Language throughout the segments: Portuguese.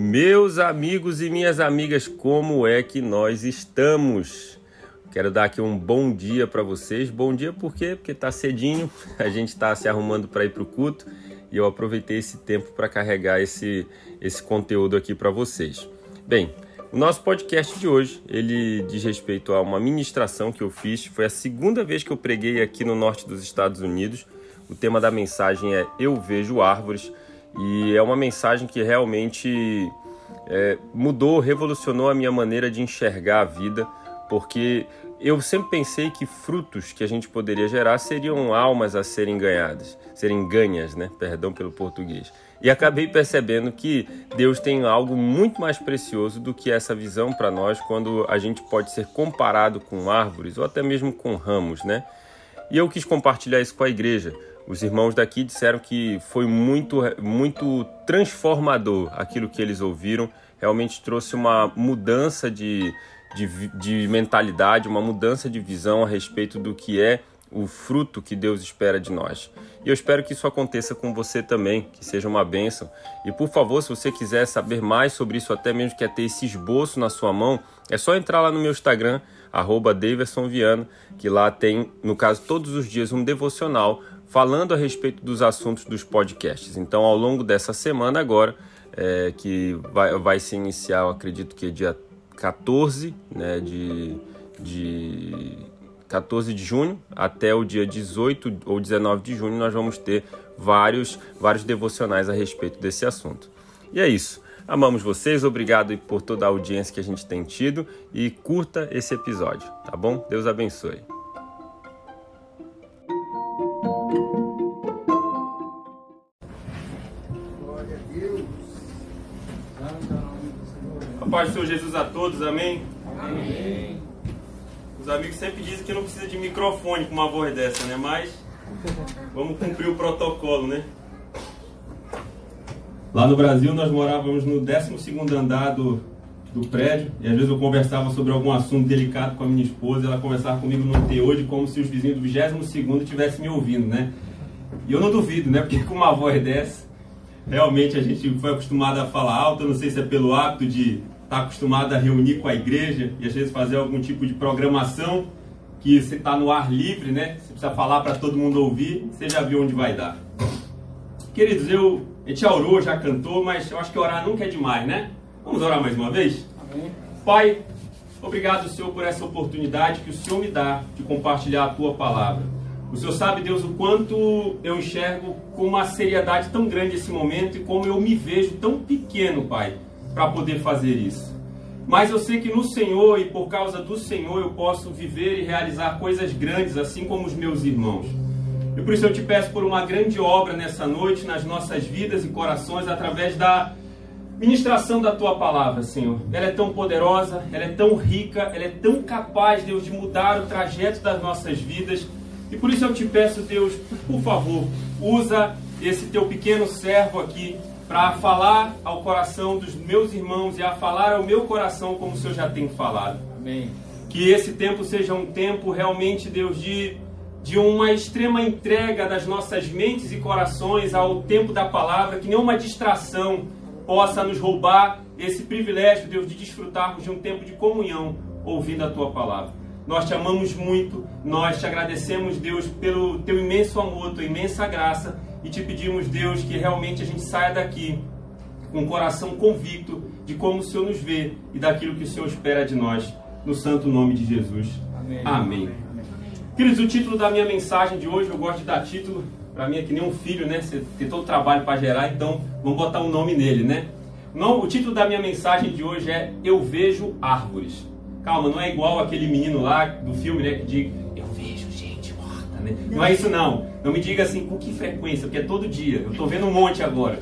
Meus amigos e minhas amigas, como é que nós estamos? Quero dar aqui um bom dia para vocês. Bom dia por quê? Porque tá cedinho, a gente está se arrumando para ir para o culto e eu aproveitei esse tempo para carregar esse, esse conteúdo aqui para vocês. Bem, o nosso podcast de hoje, ele diz respeito a uma ministração que eu fiz. Foi a segunda vez que eu preguei aqui no norte dos Estados Unidos. O tema da mensagem é Eu Vejo Árvores. E é uma mensagem que realmente é, mudou, revolucionou a minha maneira de enxergar a vida, porque eu sempre pensei que frutos que a gente poderia gerar seriam almas a serem ganhadas, serem ganhas, né? Perdão pelo português. E acabei percebendo que Deus tem algo muito mais precioso do que essa visão para nós quando a gente pode ser comparado com árvores ou até mesmo com ramos, né? E eu quis compartilhar isso com a igreja, os irmãos daqui disseram que foi muito, muito transformador aquilo que eles ouviram. Realmente trouxe uma mudança de, de, de mentalidade, uma mudança de visão a respeito do que é o fruto que Deus espera de nós. E eu espero que isso aconteça com você também, que seja uma bênção. E por favor, se você quiser saber mais sobre isso, até mesmo quer ter esse esboço na sua mão, é só entrar lá no meu Instagram, arroba que lá tem, no caso, todos os dias um devocional falando a respeito dos assuntos dos podcasts. Então, ao longo dessa semana agora, é, que vai, vai se iniciar, acredito que é dia 14 né, de, de 14 de junho até o dia 18 ou 19 de junho, nós vamos ter vários, vários devocionais a respeito desse assunto. E é isso. Amamos vocês, obrigado por toda a audiência que a gente tem tido e curta esse episódio, tá bom? Deus abençoe. Paz do Senhor Jesus a todos, amém? Amém. Os amigos sempre dizem que não precisa de microfone com uma voz dessa, né? Mas vamos cumprir o protocolo, né? Lá no Brasil nós morávamos no 12 andar do, do prédio e às vezes eu conversava sobre algum assunto delicado com a minha esposa ela conversava comigo no teor de como se os vizinhos do 22 estivessem me ouvindo, né? E eu não duvido, né? Porque com uma voz dessa, realmente a gente foi acostumado a falar alto, eu não sei se é pelo hábito de está acostumado a reunir com a igreja e às vezes fazer algum tipo de programação que você está no ar livre, né? Você precisa falar para todo mundo ouvir, você já viu onde vai dar. Queridos, eu, a gente já orou, já cantou, mas eu acho que orar nunca é demais, né? Vamos orar mais uma vez? Amém. Pai, obrigado, Senhor, por essa oportunidade que o Senhor me dá de compartilhar a Tua palavra. O Senhor sabe, Deus, o quanto eu enxergo com uma seriedade tão grande esse momento e como eu me vejo tão pequeno, Pai para poder fazer isso. Mas eu sei que no Senhor e por causa do Senhor eu posso viver e realizar coisas grandes, assim como os meus irmãos. E por isso eu te peço por uma grande obra nessa noite, nas nossas vidas e corações, através da ministração da tua palavra, Senhor. Ela é tão poderosa, ela é tão rica, ela é tão capaz, Deus, de mudar o trajeto das nossas vidas. E por isso eu te peço, Deus, por favor, usa esse teu pequeno servo aqui para falar ao coração dos meus irmãos e a falar ao meu coração como o Senhor já tem falado. Amém. Que esse tempo seja um tempo realmente, Deus, de, de uma extrema entrega das nossas mentes e corações ao tempo da palavra, que nenhuma distração possa nos roubar esse privilégio, Deus, de desfrutarmos de um tempo de comunhão ouvindo a tua palavra. Nós te amamos muito, nós te agradecemos, Deus, pelo teu imenso amor, tua imensa graça e te pedimos, Deus, que realmente a gente saia daqui com o coração convicto de como o Senhor nos vê e daquilo que o Senhor espera de nós, no santo nome de Jesus. Amém. Amém. Queridos, o título da minha mensagem de hoje, eu gosto de dar título, para mim é que nem um filho, né? Você tem todo o trabalho para gerar, então vamos botar um nome nele, né? Não, o título da minha mensagem de hoje é Eu Vejo Árvores. Calma, não é igual aquele menino lá do filme, né? Que diz Eu vejo gente morta, né? Não é isso não. Não me diga assim com que frequência, porque é todo dia. Eu estou vendo um monte agora.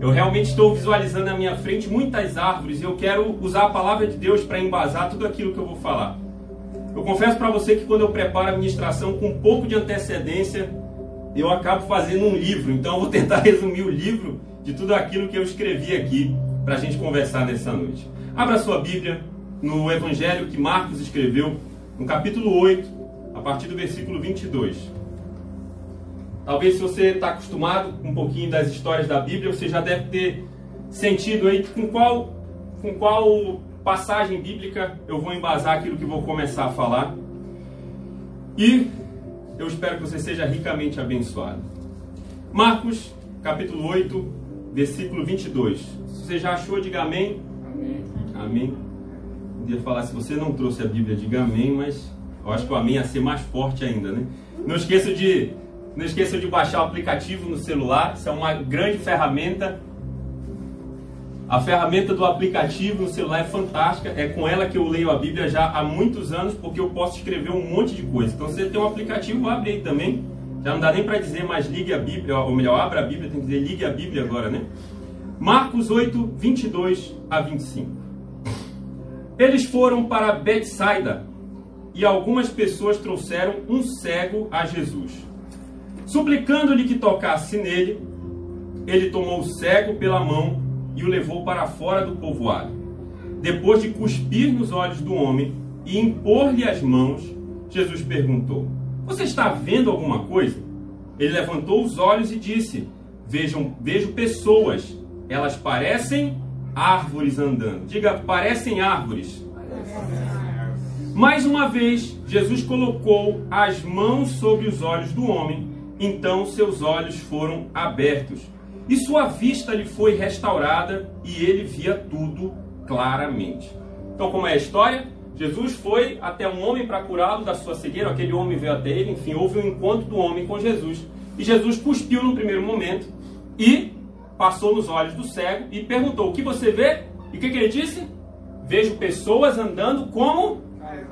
Eu realmente estou visualizando na minha frente muitas árvores e eu quero usar a palavra de Deus para embasar tudo aquilo que eu vou falar. Eu confesso para você que quando eu preparo a ministração com um pouco de antecedência, eu acabo fazendo um livro. Então eu vou tentar resumir o livro de tudo aquilo que eu escrevi aqui para a gente conversar nessa noite. Abra sua Bíblia no Evangelho que Marcos escreveu, no capítulo 8, a partir do versículo 22. Talvez se você está acostumado com um pouquinho das histórias da Bíblia, você já deve ter sentido aí com qual, com qual passagem bíblica eu vou embasar aquilo que vou começar a falar. E eu espero que você seja ricamente abençoado. Marcos, capítulo 8, versículo 22. Se você já achou, diga amém. Amém. Amém. Podia falar, se você não trouxe a Bíblia, diga amém, mas eu acho que o amém ia ser mais forte ainda, né? Não esqueça de, não esqueça de baixar o aplicativo no celular, isso é uma grande ferramenta a ferramenta do aplicativo no celular é fantástica. É com ela que eu leio a Bíblia já há muitos anos, porque eu posso escrever um monte de coisa. Então, se você tem um aplicativo, abre aí também. Já não dá nem para dizer mais ligue a Bíblia, ou melhor, abra a Bíblia, tem que dizer ligue a Bíblia agora, né? Marcos 8, 22 a 25. Eles foram para Betsaida e algumas pessoas trouxeram um cego a Jesus. Suplicando-lhe que tocasse nele, ele tomou o cego pela mão e o levou para fora do povoado. Depois de cuspir nos olhos do homem e impor-lhe as mãos, Jesus perguntou: Você está vendo alguma coisa? Ele levantou os olhos e disse: Vejam, vejo pessoas. Elas parecem árvores andando. Diga, parecem árvores. Mais uma vez, Jesus colocou as mãos sobre os olhos do homem, então seus olhos foram abertos e sua vista lhe foi restaurada e ele via tudo claramente. Então, como é a história? Jesus foi até um homem para curá-lo da sua cegueira, aquele homem veio até ele, enfim, houve um encontro do homem com Jesus. E Jesus cuspiu no primeiro momento e passou nos olhos do cego e perguntou: O que você vê? E o que, que ele disse? Vejo pessoas andando como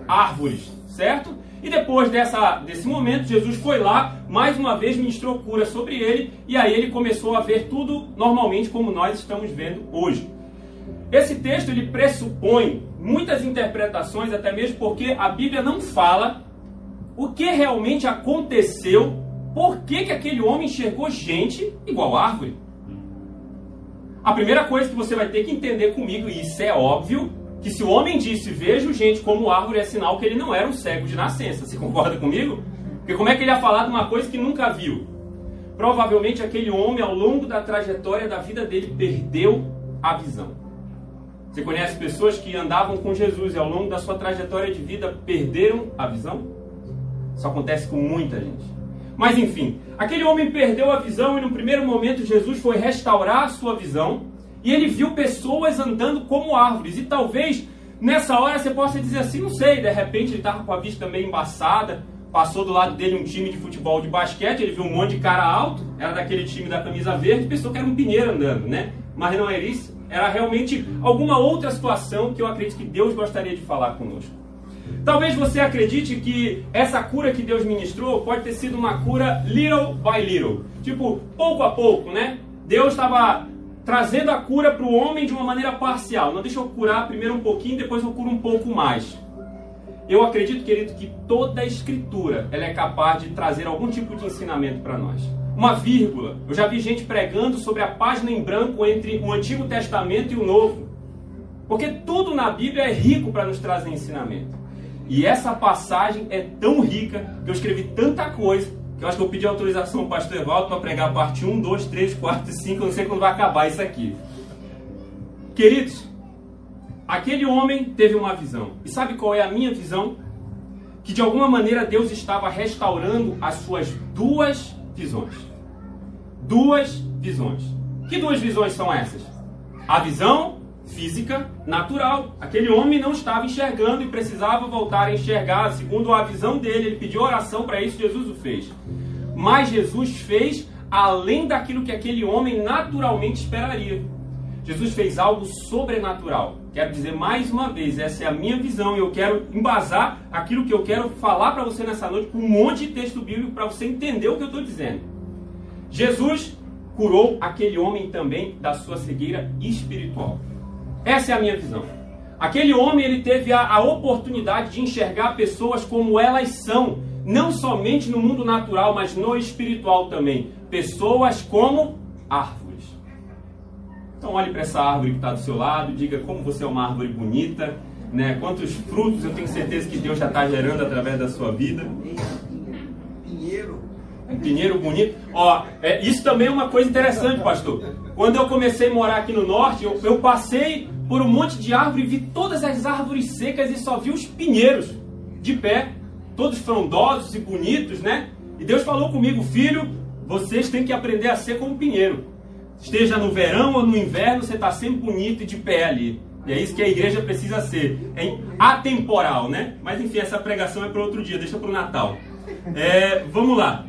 árvores, certo? E depois dessa, desse momento, Jesus foi lá, mais uma vez ministrou cura sobre ele, e aí ele começou a ver tudo normalmente como nós estamos vendo hoje. Esse texto ele pressupõe muitas interpretações, até mesmo porque a Bíblia não fala o que realmente aconteceu, por que, que aquele homem enxergou gente igual árvore. A primeira coisa que você vai ter que entender comigo, e isso é óbvio, que se o homem disse vejo gente como árvore é sinal que ele não era um cego de nascença. Você concorda comigo? Porque como é que ele ia falar de uma coisa que nunca viu? Provavelmente aquele homem, ao longo da trajetória da vida dele, perdeu a visão. Você conhece pessoas que andavam com Jesus e ao longo da sua trajetória de vida perderam a visão? Isso acontece com muita gente. Mas enfim, aquele homem perdeu a visão e no primeiro momento Jesus foi restaurar a sua visão e ele viu pessoas andando como árvores. E talvez nessa hora você possa dizer assim, não sei, de repente ele estava com a vista meio embaçada, passou do lado dele um time de futebol de basquete, ele viu um monte de cara alto, era daquele time da camisa verde, pensou que era um pinheiro andando, né? Mas não era isso, era realmente alguma outra situação que eu acredito que Deus gostaria de falar conosco. Talvez você acredite que essa cura que Deus ministrou pode ter sido uma cura little by little, tipo pouco a pouco, né? Deus estava trazendo a cura para o homem de uma maneira parcial. Não deixa eu curar primeiro um pouquinho, depois eu curo um pouco mais. Eu acredito, querido, que toda a escritura ela é capaz de trazer algum tipo de ensinamento para nós. Uma vírgula. Eu já vi gente pregando sobre a página em branco entre o Antigo Testamento e o Novo. Porque tudo na Bíblia é rico para nos trazer ensinamento. E essa passagem é tão rica que eu escrevi tanta coisa eu acho que eu pedi autorização ao pastor Evaldo para pregar a parte 1, 2, 3, 4 e 5. Eu não sei quando vai acabar isso aqui. Queridos, aquele homem teve uma visão. E sabe qual é a minha visão? Que de alguma maneira Deus estava restaurando as suas duas visões. Duas visões. Que duas visões são essas? A visão física natural. Aquele homem não estava enxergando e precisava voltar a enxergar. Segundo a visão dele, ele pediu oração para isso, Jesus o fez. Mas Jesus fez além daquilo que aquele homem naturalmente esperaria. Jesus fez algo sobrenatural. Quero dizer mais uma vez, essa é a minha visão e eu quero embasar aquilo que eu quero falar para você nessa noite com um monte de texto bíblico para você entender o que eu estou dizendo. Jesus curou aquele homem também da sua cegueira espiritual. Essa é a minha visão. Aquele homem ele teve a, a oportunidade de enxergar pessoas como elas são, não somente no mundo natural, mas no espiritual também. Pessoas como árvores. Então olhe para essa árvore que está do seu lado, diga como você é uma árvore bonita, né? Quantos frutos eu tenho certeza que Deus já está gerando através da sua vida. Pinheiro. Um pinheiro bonito. Ó, é, isso também é uma coisa interessante, pastor. Quando eu comecei a morar aqui no norte, eu, eu passei por um monte de árvore e vi todas as árvores secas e só vi os pinheiros de pé, todos frondosos e bonitos, né? E Deus falou comigo, filho, vocês têm que aprender a ser como pinheiro. Esteja no verão ou no inverno, você está sempre bonito e de pé ali. E é isso que a igreja precisa ser. É atemporal, né? Mas enfim, essa pregação é para outro dia, deixa para o Natal. É, vamos lá.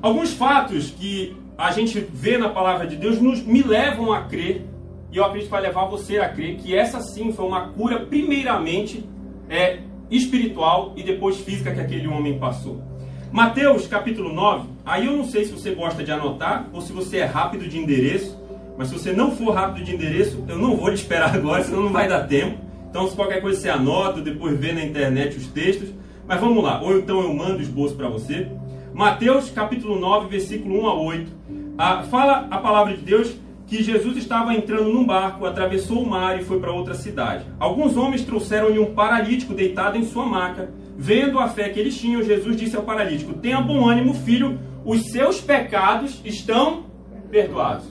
Alguns fatos que a gente vê na palavra de Deus nos, me levam a crer, e eu acredito que vai levar você a crer, que essa sim foi uma cura, primeiramente, é, espiritual e depois física que aquele homem passou. Mateus capítulo 9, aí eu não sei se você gosta de anotar ou se você é rápido de endereço, mas se você não for rápido de endereço, eu não vou te esperar agora, senão não vai dar tempo. Então, se qualquer coisa você anota, depois vê na internet os textos. Mas vamos lá, ou então eu mando o esboço para você. Mateus capítulo 9, versículo 1 a 8. Ah, fala a palavra de Deus que Jesus estava entrando num barco, atravessou o mar e foi para outra cidade. Alguns homens trouxeram-lhe um paralítico deitado em sua maca. Vendo a fé que eles tinham, Jesus disse ao paralítico: Tenha bom ânimo, filho, os seus pecados estão perdoados.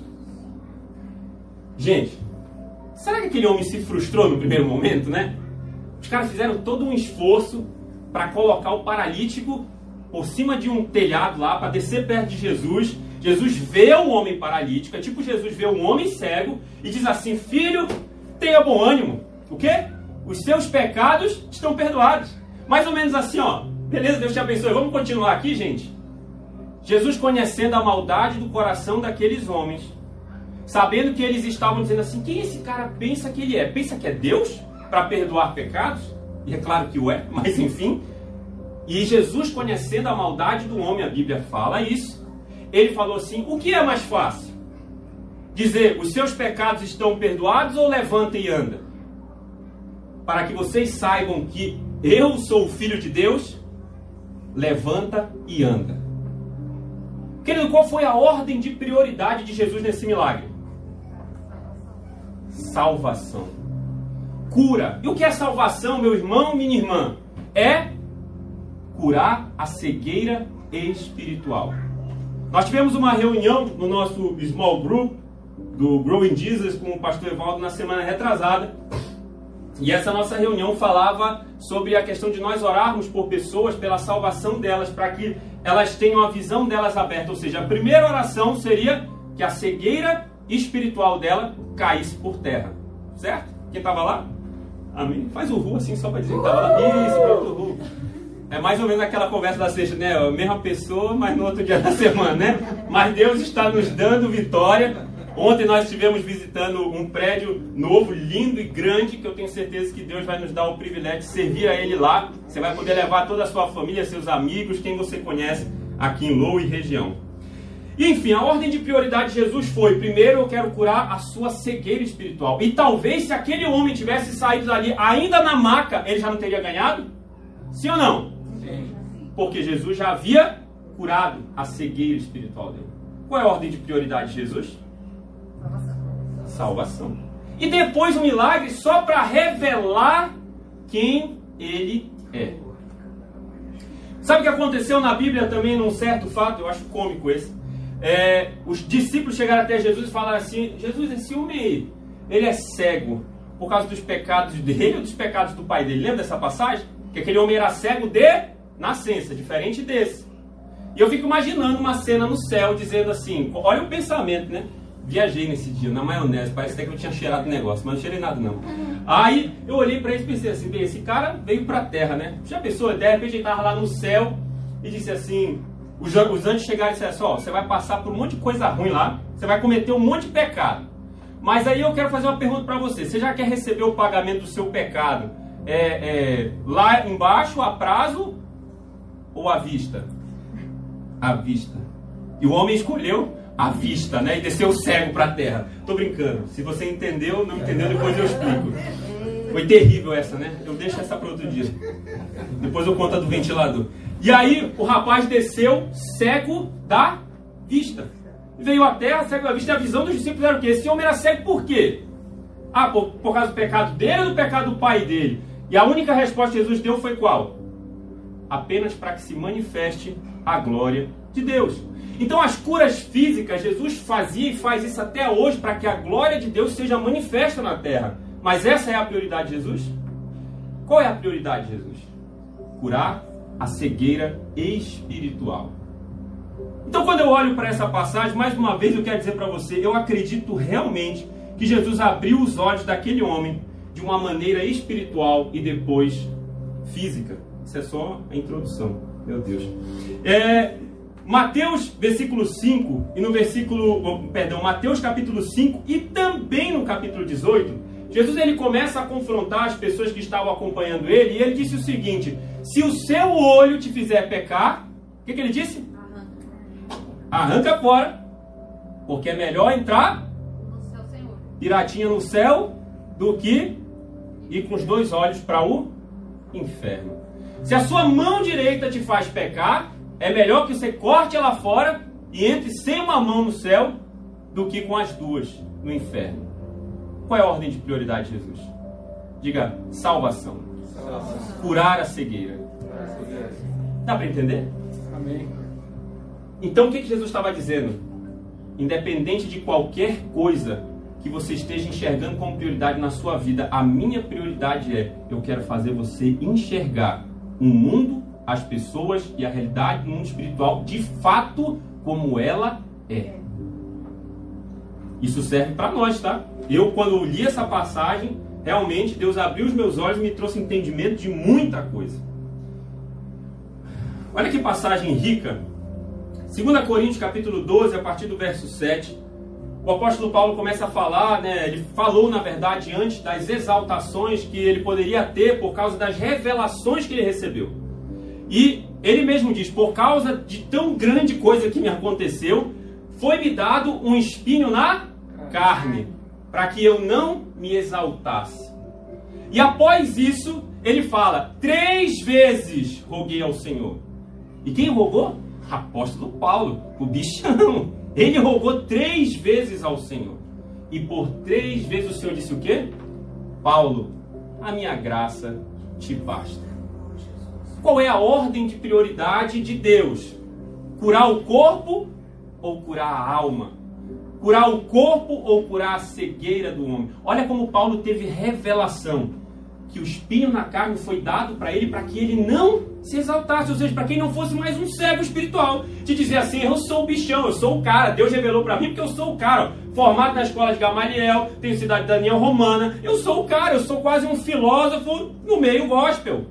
Gente, será que aquele homem se frustrou no primeiro momento, né? Os caras fizeram todo um esforço para colocar o paralítico por cima de um telhado lá, para descer perto de Jesus. Jesus vê o homem paralítico, é tipo Jesus vê um homem cego e diz assim: Filho, tenha bom ânimo. O quê? Os seus pecados estão perdoados. Mais ou menos assim, ó. Beleza, Deus te abençoe. Vamos continuar aqui, gente? Jesus conhecendo a maldade do coração daqueles homens, sabendo que eles estavam dizendo assim: quem esse cara pensa que ele é? Pensa que é Deus para perdoar pecados? E é claro que o é, mas enfim. E Jesus, conhecendo a maldade do homem, a Bíblia fala isso. Ele falou assim: o que é mais fácil? Dizer, os seus pecados estão perdoados ou levanta e anda? Para que vocês saibam que eu sou o filho de Deus, levanta e anda. Querido, qual foi a ordem de prioridade de Jesus nesse milagre? Salvação. Cura. E o que é salvação, meu irmão, minha irmã? É curar a cegueira espiritual. Nós tivemos uma reunião no nosso small group do Growing Jesus com o pastor Evaldo na semana retrasada. E essa nossa reunião falava sobre a questão de nós orarmos por pessoas, pela salvação delas, para que elas tenham a visão delas aberta. Ou seja, a primeira oração seria que a cegueira espiritual dela caísse por terra. Certo? Quem estava lá? Amém? Faz o ru assim só para dizer que estava lá. Isso, pronto, ru. É mais ou menos aquela conversa da sexta, né? A mesma pessoa, mas no outro dia da semana, né? Mas Deus está nos dando vitória. Ontem nós estivemos visitando um prédio novo, lindo e grande, que eu tenho certeza que Deus vai nos dar o privilégio de servir a Ele lá. Você vai poder levar toda a sua família, seus amigos, quem você conhece aqui em Lou e região. Enfim, a ordem de prioridade de Jesus foi: primeiro eu quero curar a sua cegueira espiritual. E talvez se aquele homem tivesse saído dali ainda na maca, ele já não teria ganhado? Sim ou não? Porque Jesus já havia curado a cegueira espiritual dele. Qual é a ordem de prioridade de Jesus? Salvação. E depois um milagre só para revelar quem ele é. Sabe o que aconteceu na Bíblia também num certo fato? Eu acho cômico esse. É, os discípulos chegaram até Jesus e falaram assim: Jesus, esse homem ele é cego por causa dos pecados dele ou dos pecados do pai dele. Lembra dessa passagem? Que aquele homem era cego de nascença, diferente desse. E eu fico imaginando uma cena no céu dizendo assim: olha o pensamento, né? Viajei nesse dia, na maionese, parece até que eu tinha cheirado o negócio, mas não cheirei nada não. Aí eu olhei para ele e pensei assim, bem, esse cara veio para a terra, né? Já pensou, de repente ele estava lá no céu e disse assim, os, os anjos chegaram e disseram assim, ó, você vai passar por um monte de coisa ruim lá, você vai cometer um monte de pecado. Mas aí eu quero fazer uma pergunta para você, você já quer receber o pagamento do seu pecado é, é, lá embaixo, a prazo ou à vista? À vista. E o homem escolheu à vista, né? E desceu cego para a terra. Tô brincando. Se você entendeu, não entendeu, depois eu explico. Foi terrível essa, né? Eu deixo essa para outro dia. Depois eu conto a do ventilador. E aí o rapaz desceu cego da vista. Veio à terra cego da vista. E a visão dos discípulos era o quê? Esse homem era cego por quê? Ah, por, por causa do pecado dele ou do pecado do pai dele? E a única resposta que Jesus deu foi qual? Apenas para que se manifeste a glória de Deus. Então, as curas físicas, Jesus fazia e faz isso até hoje para que a glória de Deus seja manifesta na terra. Mas essa é a prioridade de Jesus? Qual é a prioridade de Jesus? Curar a cegueira espiritual. Então, quando eu olho para essa passagem, mais uma vez eu quero dizer para você, eu acredito realmente que Jesus abriu os olhos daquele homem de uma maneira espiritual e depois física. Isso é só a introdução. Meu Deus. É, Mateus, versículo 5, e no versículo, perdão, Mateus capítulo 5 e também no capítulo 18, Jesus ele começa a confrontar as pessoas que estavam acompanhando ele, e ele disse o seguinte: se o seu olho te fizer pecar, o que, que ele disse? Arranca. Arranca fora, porque é melhor entrar piratinha no céu do que ir com os dois olhos para o inferno. Se a sua mão direita te faz pecar, é melhor que você corte ela fora e entre sem uma mão no céu do que com as duas no inferno. Qual é a ordem de prioridade de Jesus? Diga salvação, curar a cegueira. Dá para entender? Amém. Então o que Jesus estava dizendo? Independente de qualquer coisa que você esteja enxergando como prioridade na sua vida, a minha prioridade é: eu quero fazer você enxergar o mundo, as pessoas e a realidade do mundo espiritual de fato como ela é. Isso serve para nós, tá? Eu, quando li essa passagem, realmente Deus abriu os meus olhos e me trouxe entendimento de muita coisa. Olha que passagem rica. 2 Coríntios capítulo 12, a partir do verso 7, o apóstolo Paulo começa a falar, né, ele falou na verdade antes das exaltações que ele poderia ter por causa das revelações que ele recebeu. E ele mesmo diz: por causa de tão grande coisa que me aconteceu, foi-me dado um espinho na carne, para que eu não me exaltasse. E após isso, ele fala: três vezes roguei ao Senhor. E quem rogou? Apóstolo Paulo, o bichão. Ele rogou três vezes ao Senhor. E por três vezes o Senhor disse o quê? Paulo, a minha graça te basta. Qual é a ordem de prioridade de Deus? Curar o corpo ou curar a alma? Curar o corpo ou curar a cegueira do homem? Olha como Paulo teve revelação que o espinho na carne foi dado para ele para que ele não se exaltasse, ou seja, para que ele não fosse mais um cego espiritual, de dizer assim, eu sou o bichão, eu sou o cara, Deus revelou para mim porque eu sou o cara, formado na escola de Gamaliel, tenho cidade Daniel romana, eu sou o cara, eu sou quase um filósofo no meio gospel.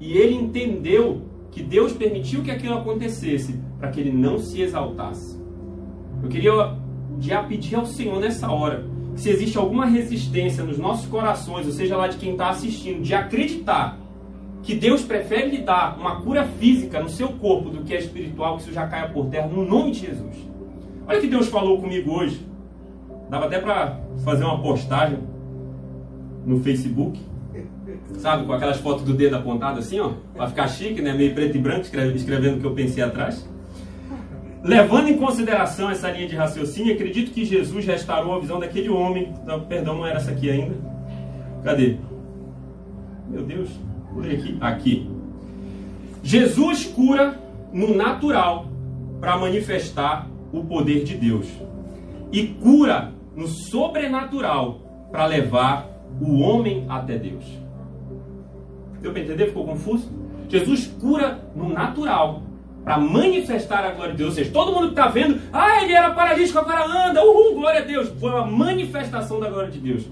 E ele entendeu que Deus permitiu que aquilo acontecesse para que ele não se exaltasse. Eu queria já pedir ao Senhor nessa hora que se existe alguma resistência nos nossos corações, ou seja lá de quem está assistindo, de acreditar que Deus prefere lhe dar uma cura física no seu corpo do que a espiritual, que isso já caia por terra, no nome de Jesus. Olha o que Deus falou comigo hoje. Dava até para fazer uma postagem no Facebook, sabe, com aquelas fotos do dedo apontado assim, ó, para ficar chique, né, meio preto e branco, escrevendo o que eu pensei atrás. Levando em consideração essa linha de raciocínio, acredito que Jesus restaurou a visão daquele homem. Não, perdão, não era essa aqui ainda. Cadê? Meu Deus, aqui. Aqui. Jesus cura no natural para manifestar o poder de Deus. E cura no sobrenatural para levar o homem até Deus. Deu para entender? Ficou confuso? Jesus cura no natural para manifestar a glória de Deus. Ou seja, todo mundo que está vendo, ah, ele era paralítico, agora anda, uhul, glória a Deus. Foi uma manifestação da glória de Deus.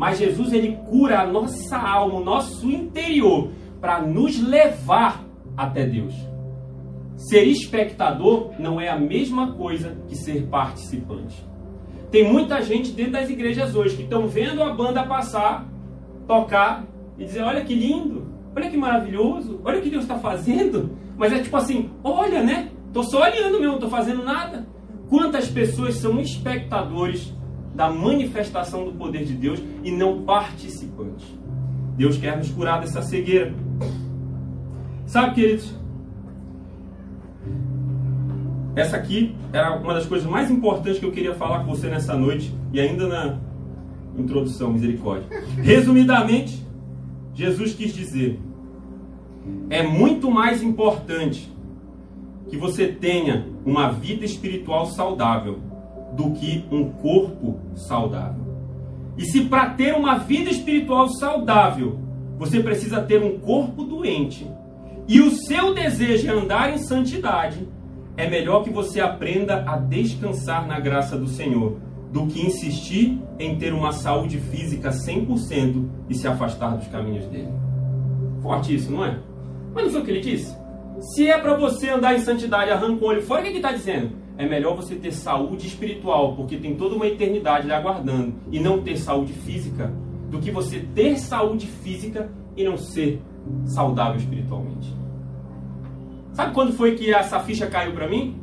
Mas Jesus, ele cura a nossa alma, o nosso interior, para nos levar até Deus. Ser espectador não é a mesma coisa que ser participante. Tem muita gente dentro das igrejas hoje que estão vendo a banda passar, tocar e dizer: olha que lindo, olha que maravilhoso, olha o que Deus está fazendo. Mas é tipo assim: olha, né? Tô só olhando mesmo, não tô fazendo nada. Quantas pessoas são espectadores da manifestação do poder de Deus e não participantes? Deus quer nos curar dessa cegueira. Sabe, queridos? Essa aqui era uma das coisas mais importantes que eu queria falar com você nessa noite e ainda na introdução, misericórdia. Resumidamente, Jesus quis dizer: é muito mais importante que você tenha uma vida espiritual saudável do que um corpo saudável. E se para ter uma vida espiritual saudável, você precisa ter um corpo doente, e o seu desejo é andar em santidade, é melhor que você aprenda a descansar na graça do Senhor do que insistir em ter uma saúde física 100% e se afastar dos caminhos dele. Forte isso, não é? Mas não foi o que ele disse? Se é para você andar em santidade, arranca o olho fora, o que ele está dizendo? É melhor você ter saúde espiritual, porque tem toda uma eternidade lhe aguardando, e não ter saúde física, do que você ter saúde física e não ser saudável espiritualmente. Sabe quando foi que essa ficha caiu para mim?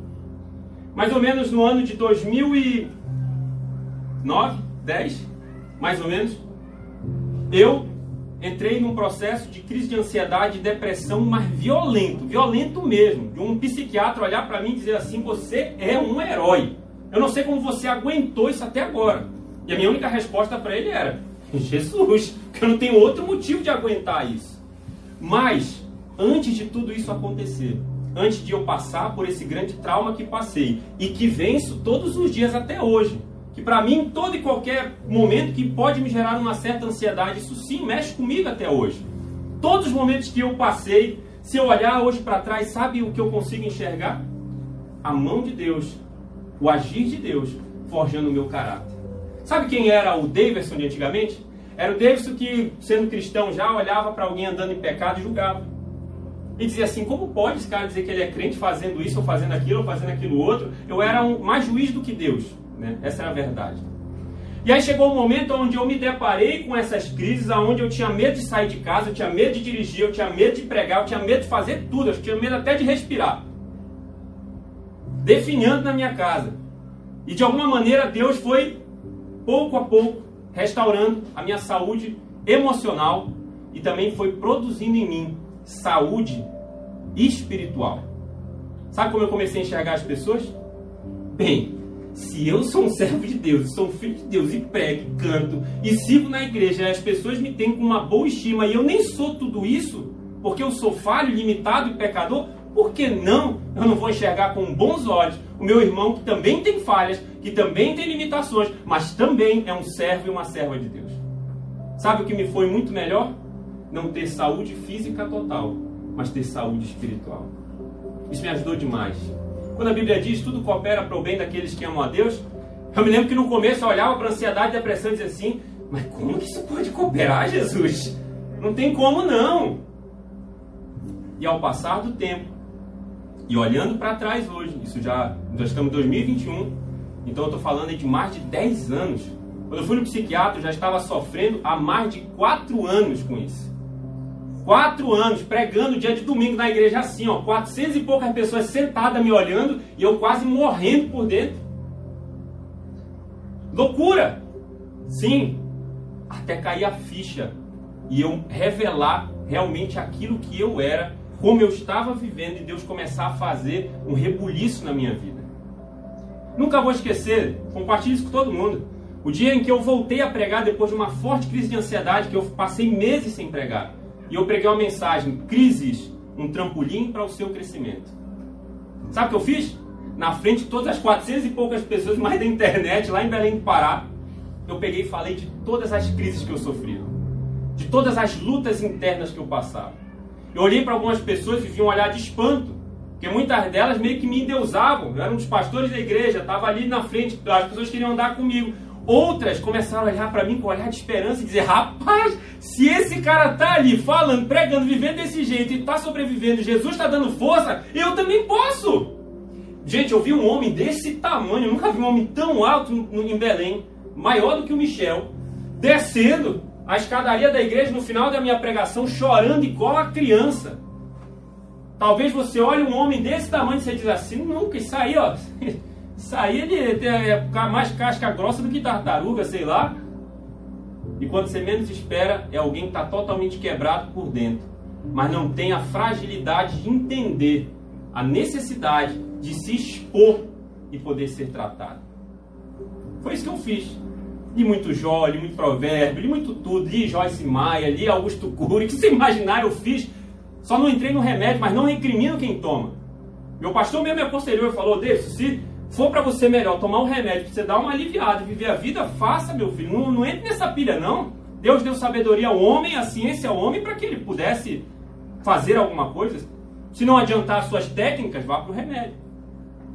Mais ou menos no ano de 2009, 10, mais ou menos. Eu entrei num processo de crise de ansiedade e depressão, mas violento, violento mesmo. De um psiquiatra olhar para mim e dizer assim: você é um herói. Eu não sei como você aguentou isso até agora. E a minha única resposta para ele era: Jesus, que eu não tenho outro motivo de aguentar isso. Mas antes de tudo isso acontecer, antes de eu passar por esse grande trauma que passei e que venço todos os dias até hoje, que para mim, todo e qualquer momento que pode me gerar uma certa ansiedade, isso sim mexe comigo até hoje. Todos os momentos que eu passei, se eu olhar hoje para trás, sabe o que eu consigo enxergar? A mão de Deus, o agir de Deus, forjando o meu caráter. Sabe quem era o Davidson de antigamente? Era o Davidson que, sendo cristão já, olhava para alguém andando em pecado e julgava. E dizia assim: como pode esse cara dizer que ele é crente fazendo isso, ou fazendo aquilo, ou fazendo aquilo outro? Eu era um, mais juiz do que Deus. Né? Essa era a verdade. E aí chegou um momento onde eu me deparei com essas crises, onde eu tinha medo de sair de casa, eu tinha medo de dirigir, eu tinha medo de pregar, eu tinha medo de fazer tudo, eu tinha medo até de respirar. Definhando na minha casa. E de alguma maneira Deus foi, pouco a pouco, restaurando a minha saúde emocional e também foi produzindo em mim saúde espiritual. Sabe como eu comecei a enxergar as pessoas? Bem, se eu sou um servo de Deus, sou filho de Deus e prego, canto e sirvo na igreja, e as pessoas me têm com uma boa estima e eu nem sou tudo isso, porque eu sou falho, limitado e pecador, por que não eu não vou enxergar com bons olhos o meu irmão que também tem falhas, que também tem limitações, mas também é um servo e uma serva de Deus? Sabe o que me foi muito melhor? Não ter saúde física total, mas ter saúde espiritual. Isso me ajudou demais. Quando a Bíblia diz tudo coopera para o bem daqueles que amam a Deus, eu me lembro que no começo eu olhava para ansiedade e depressão e dizia assim: Mas como que isso pode cooperar, Jesus? Não tem como não. E ao passar do tempo, e olhando para trás hoje, isso já, nós estamos em 2021, então eu estou falando de mais de 10 anos. Quando eu fui no psiquiatra, eu já estava sofrendo há mais de 4 anos com isso. 4 anos pregando dia de domingo na igreja assim, ó, 400 e poucas pessoas sentadas me olhando e eu quase morrendo por dentro. Loucura! Sim, até cair a ficha e eu revelar realmente aquilo que eu era como eu estava vivendo e Deus começar a fazer um rebuliço na minha vida. Nunca vou esquecer, compartilhe isso com todo mundo. O dia em que eu voltei a pregar depois de uma forte crise de ansiedade, que eu passei meses sem pregar. E eu preguei uma mensagem: crises, um trampolim para o seu crescimento. Sabe o que eu fiz? Na frente de todas as 400 e poucas pessoas mais da internet, lá em Belém do Pará, eu peguei e falei de todas as crises que eu sofria, de todas as lutas internas que eu passava. Eu olhei para algumas pessoas e vi um olhar de espanto, porque muitas delas meio que me endeusavam. Eu era um dos pastores da igreja, estava ali na frente, as pessoas queriam andar comigo. Outras começaram a olhar para mim com um olhar de esperança e dizer: rapaz, se esse cara tá ali falando, pregando, vivendo desse jeito e está sobrevivendo, Jesus está dando força, eu também posso. Gente, eu vi um homem desse tamanho, eu nunca vi um homem tão alto em Belém, maior do que o Michel, descendo a escadaria da igreja no final da minha pregação chorando igual a criança. Talvez você olhe um homem desse tamanho e você diz assim, nunca, isso aí, ó, isso aí ele é mais casca grossa do que tartaruga, sei lá. E quando você menos espera, é alguém que está totalmente quebrado por dentro, mas não tem a fragilidade de entender a necessidade de se expor e poder ser tratado. Foi isso que eu fiz li muito Jó, li muito Provérbio, li muito tudo, li Joyce Maia, li Augusto Cury, que você imaginar eu fiz. Só não entrei no remédio, mas não recrimino quem toma. Meu pastor mesmo me aconselhou e falou: Davidson, se for para você melhor tomar um remédio, pra você dar uma aliviada e viver a vida, faça, meu filho. Não, não entre nessa pilha, não. Deus deu sabedoria ao homem, a ciência ao homem, para que ele pudesse fazer alguma coisa. Se não adiantar as suas técnicas, vá para o remédio.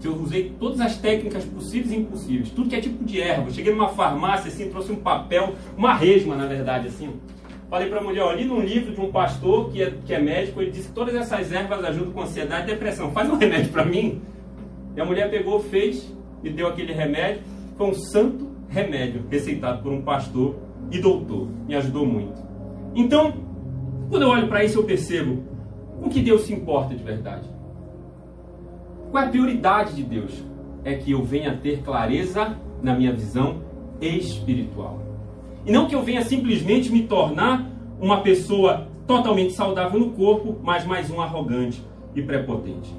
Eu usei todas as técnicas possíveis e impossíveis, tudo que é tipo de erva. Cheguei numa farmácia assim, trouxe um papel, uma resma na verdade, assim. Falei para a mulher, ali num livro de um pastor que é, que é médico, ele disse que todas essas ervas ajudam com ansiedade e depressão. Faz um remédio para mim. E a mulher pegou, fez, me deu aquele remédio. Foi um santo remédio receitado por um pastor e doutor. Me ajudou muito. Então, quando eu olho para isso, eu percebo com que Deus se importa de verdade. Qual é a prioridade de Deus? É que eu venha ter clareza na minha visão espiritual. E não que eu venha simplesmente me tornar uma pessoa totalmente saudável no corpo, mas mais um arrogante e prepotente.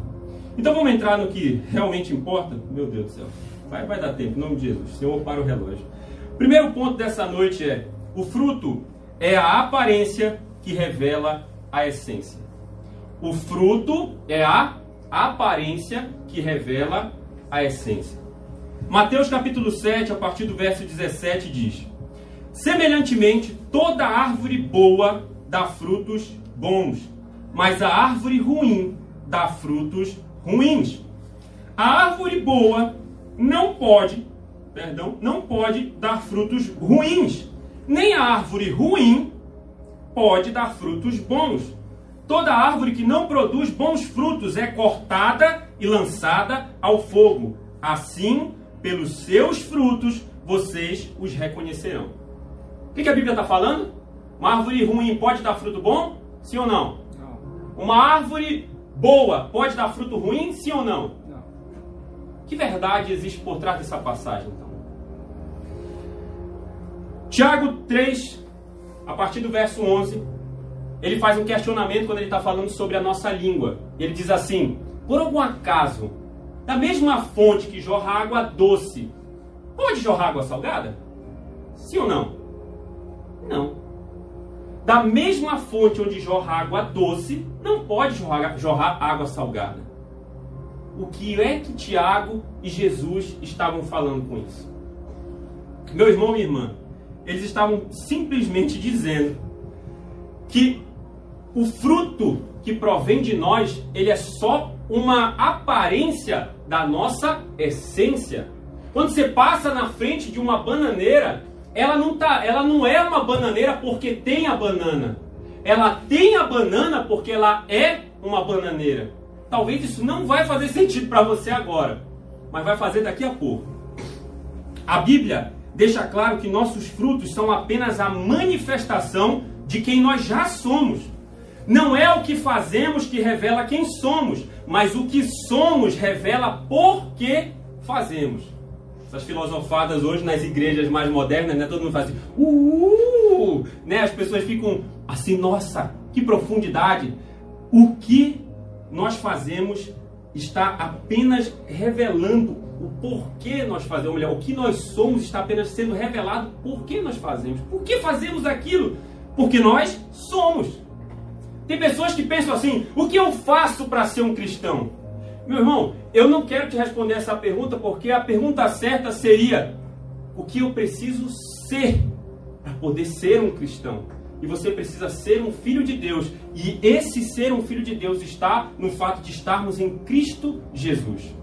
Então vamos entrar no que realmente importa? Meu Deus do céu. Vai, vai dar tempo, em nome de Jesus. Senhor, para o relógio. Primeiro ponto dessa noite é: o fruto é a aparência que revela a essência. O fruto é a aparência que revela a essência. Mateus capítulo 7, a partir do verso 17 diz: Semelhantemente, toda árvore boa dá frutos bons, mas a árvore ruim dá frutos ruins. A árvore boa não pode perdão, não pode dar frutos ruins, nem a árvore ruim pode dar frutos bons. Toda árvore que não produz bons frutos é cortada e lançada ao fogo. Assim, pelos seus frutos, vocês os reconhecerão. O que, a Bíblia está falando? Uma árvore ruim pode dar fruto bom? Sim ou não? não? Uma árvore boa pode dar fruto ruim? Sim ou não? não? Que verdade existe por trás dessa passagem? Então? Tiago 3, a partir do verso 11, ele faz um questionamento quando ele está falando sobre a nossa língua. Ele diz assim: Por algum acaso, da mesma fonte que jorra água doce, pode jorrar água salgada? Sim ou não? Não. Da mesma fonte onde jorra água doce, não pode jorrar, jorrar água salgada. O que é que Tiago e Jesus estavam falando com isso? Meu irmão, minha irmã, eles estavam simplesmente dizendo que o fruto que provém de nós, ele é só uma aparência da nossa essência. Quando você passa na frente de uma bananeira, ela não tá, ela não é uma bananeira porque tem a banana. Ela tem a banana porque ela é uma bananeira. Talvez isso não vai fazer sentido para você agora, mas vai fazer daqui a pouco. A Bíblia deixa claro que nossos frutos são apenas a manifestação de quem nós já somos. Não é o que fazemos que revela quem somos, mas o que somos revela por que fazemos. Essas filosofadas hoje nas igrejas mais modernas, né, todo mundo faz assim, uh, né, as pessoas ficam assim, nossa, que profundidade. O que nós fazemos está apenas revelando o porquê nós fazemos, melhor, o que nós somos está apenas sendo revelado por que nós fazemos. Por que fazemos aquilo? Porque nós somos. Tem pessoas que pensam assim: o que eu faço para ser um cristão? Meu irmão, eu não quero te responder essa pergunta porque a pergunta certa seria: o que eu preciso ser para poder ser um cristão? E você precisa ser um filho de Deus. E esse ser um filho de Deus está no fato de estarmos em Cristo Jesus.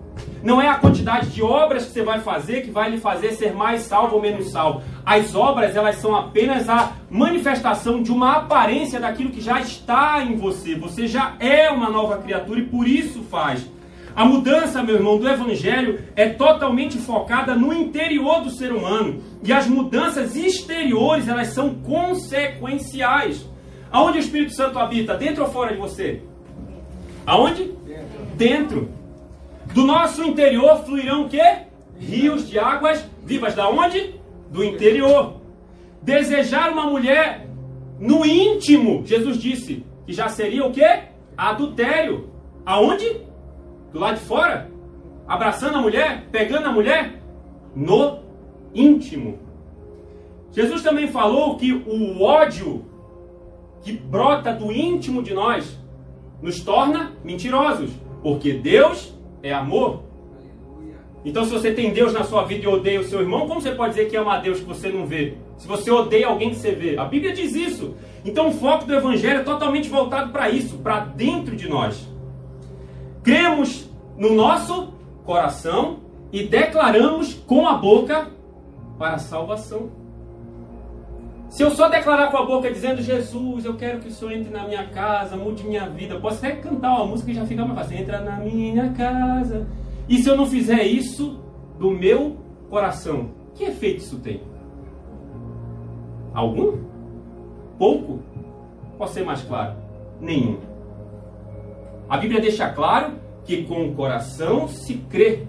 Não é a quantidade de obras que você vai fazer que vai lhe fazer ser mais salvo ou menos salvo. As obras, elas são apenas a manifestação de uma aparência daquilo que já está em você. Você já é uma nova criatura e por isso faz. A mudança, meu irmão, do evangelho é totalmente focada no interior do ser humano. E as mudanças exteriores, elas são consequenciais. Aonde o Espírito Santo habita? Dentro ou fora de você? Aonde? Dentro. Dentro. Do nosso interior fluirão o quê? Rios de águas vivas. Da onde? Do interior. Desejar uma mulher no íntimo, Jesus disse, que já seria o quê? Adultério. Aonde? Do lado de fora? Abraçando a mulher? Pegando a mulher? No íntimo. Jesus também falou que o ódio que brota do íntimo de nós nos torna mentirosos. Porque Deus é amor. Então, se você tem Deus na sua vida e odeia o seu irmão, como você pode dizer que ama a Deus que você não vê? Se você odeia alguém que você vê. A Bíblia diz isso. Então, o foco do Evangelho é totalmente voltado para isso, para dentro de nós. Cremos no nosso coração e declaramos com a boca para a salvação. Se eu só declarar com a boca dizendo Jesus, eu quero que o Senhor entre na minha casa, mude minha vida, posso até cantar uma música e já fica mais fácil. Entra na minha casa. E se eu não fizer isso do meu coração, que efeito isso tem? Algum? Pouco? Posso ser mais claro? Nenhum. A Bíblia deixa claro que com o coração se crê,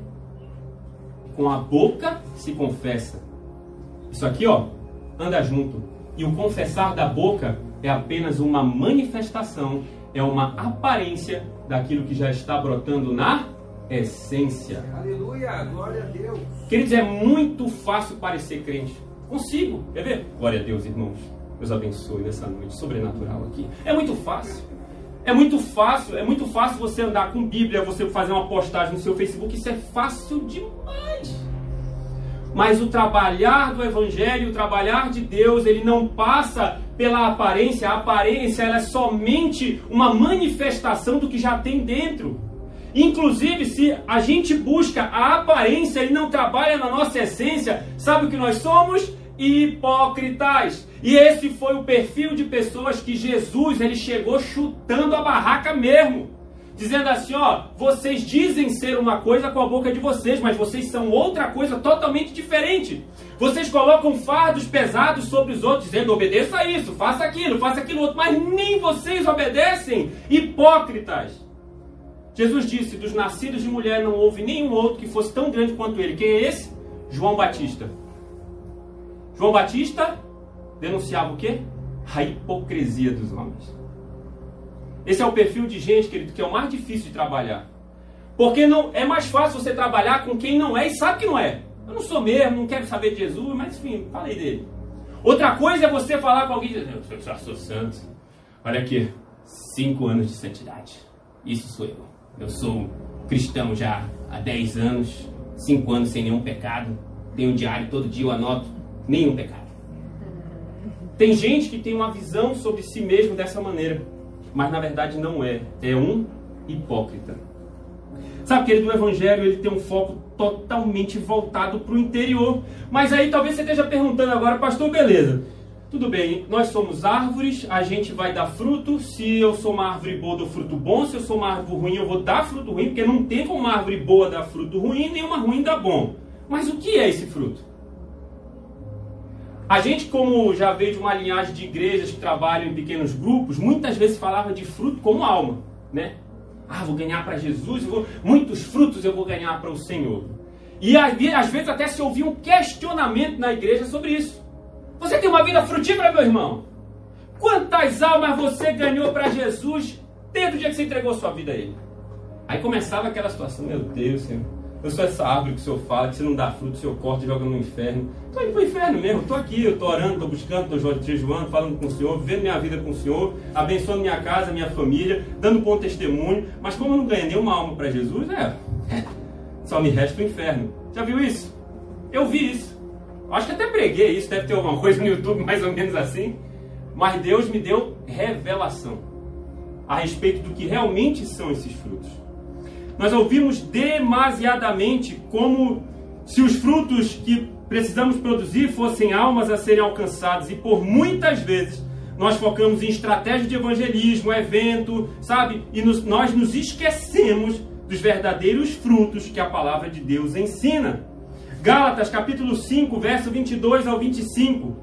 com a boca se confessa. Isso aqui, ó, anda junto. E o confessar da boca é apenas uma manifestação, é uma aparência daquilo que já está brotando na essência. Aleluia, glória a Deus. Queridos, é muito fácil parecer crente. Consigo, quer ver? Glória a Deus, irmãos. Deus abençoe nessa noite sobrenatural aqui. É muito fácil. É muito fácil, é muito fácil você andar com Bíblia, você fazer uma postagem no seu Facebook, isso é fácil demais. Mas o trabalhar do Evangelho, o trabalhar de Deus, ele não passa pela aparência. A aparência é somente uma manifestação do que já tem dentro. Inclusive, se a gente busca a aparência e não trabalha na nossa essência, sabe o que nós somos? Hipócritas. E esse foi o perfil de pessoas que Jesus ele chegou chutando a barraca mesmo dizendo assim: ó, vocês dizem ser uma coisa com a boca de vocês, mas vocês são outra coisa totalmente diferente. Vocês colocam fardos pesados sobre os outros, dizendo: obedeça isso, faça aquilo, faça aquilo outro, mas nem vocês obedecem, hipócritas. Jesus disse: dos nascidos de mulher não houve nenhum outro que fosse tão grande quanto ele. Quem é esse? João Batista. João Batista denunciava o quê? A hipocrisia dos homens. Esse é o perfil de gente, querido, que é o mais difícil de trabalhar. Porque não é mais fácil você trabalhar com quem não é e sabe que não é. Eu não sou mesmo, não quero saber de Jesus, mas enfim, falei dele. Outra coisa é você falar com alguém e dizer, eu já sou santo. Olha aqui, cinco anos de santidade. Isso sou eu. Eu sou cristão já há dez anos, cinco anos sem nenhum pecado. Tenho um diário, todo dia eu anoto nenhum pecado. Tem gente que tem uma visão sobre si mesmo dessa maneira mas na verdade não é. É um hipócrita. Sabe, querido, o Evangelho ele tem um foco totalmente voltado para o interior. Mas aí talvez você esteja perguntando agora, pastor, beleza. Tudo bem, nós somos árvores, a gente vai dar fruto. Se eu sou uma árvore boa, dou fruto bom. Se eu sou uma árvore ruim, eu vou dar fruto ruim, porque não tem como uma árvore boa dar fruto ruim, nem uma ruim dar bom. Mas o que é esse fruto? A gente, como já veio de uma linhagem de igrejas que trabalham em pequenos grupos, muitas vezes falava de fruto como alma, né? Ah, vou ganhar para Jesus, vou... muitos frutos eu vou ganhar para o Senhor. E às vezes até se ouvia um questionamento na igreja sobre isso. Você tem uma vida frutífera, meu irmão? Quantas almas você ganhou para Jesus desde o dia que você entregou sua vida a Ele? Aí começava aquela situação, meu Deus, Senhor. Eu sou essa árvore que o Senhor fala, que se não dá fruto, o Senhor corta e joga no inferno. Estou indo para o inferno mesmo, estou aqui, estou orando, estou buscando, estou jejuando, falando com o Senhor, vivendo minha vida com o Senhor, abençoando minha casa, minha família, dando bom testemunho. Mas como eu não ganhei nenhuma alma para Jesus, é, só me resta o inferno. Já viu isso? Eu vi isso. Acho que até preguei isso, deve ter alguma coisa no YouTube mais ou menos assim. Mas Deus me deu revelação a respeito do que realmente são esses frutos nós ouvimos demasiadamente como se os frutos que precisamos produzir fossem almas a serem alcançadas, e por muitas vezes nós focamos em estratégia de evangelismo, evento, sabe? E nos, nós nos esquecemos dos verdadeiros frutos que a palavra de Deus ensina. Gálatas capítulo 5, verso 22 ao 25.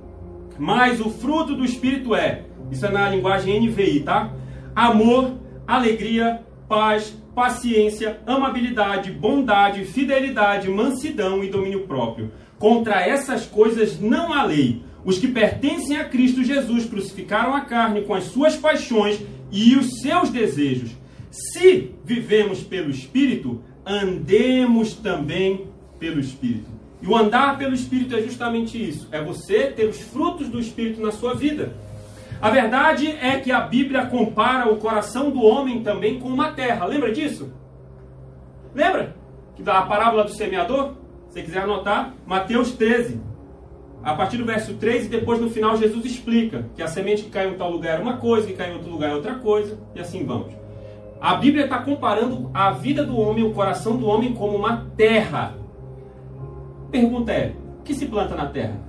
Mas o fruto do Espírito é, isso é na linguagem NVI, tá? Amor, alegria, paz, paciência, amabilidade, bondade, fidelidade, mansidão e domínio próprio. Contra essas coisas não há lei. Os que pertencem a Cristo Jesus crucificaram a carne com as suas paixões e os seus desejos. Se vivemos pelo Espírito, andemos também pelo Espírito. E o andar pelo Espírito é justamente isso: é você ter os frutos do Espírito na sua vida. A verdade é que a Bíblia compara o coração do homem também com uma terra. Lembra disso? Lembra? Que da parábola do semeador? Se quiser anotar, Mateus 13. A partir do verso 3 e depois no final Jesus explica que a semente que caiu em tal lugar é uma coisa, que caiu em outro lugar é outra coisa, e assim vamos. A Bíblia está comparando a vida do homem, o coração do homem, como uma terra. Pergunta é: o que se planta na terra?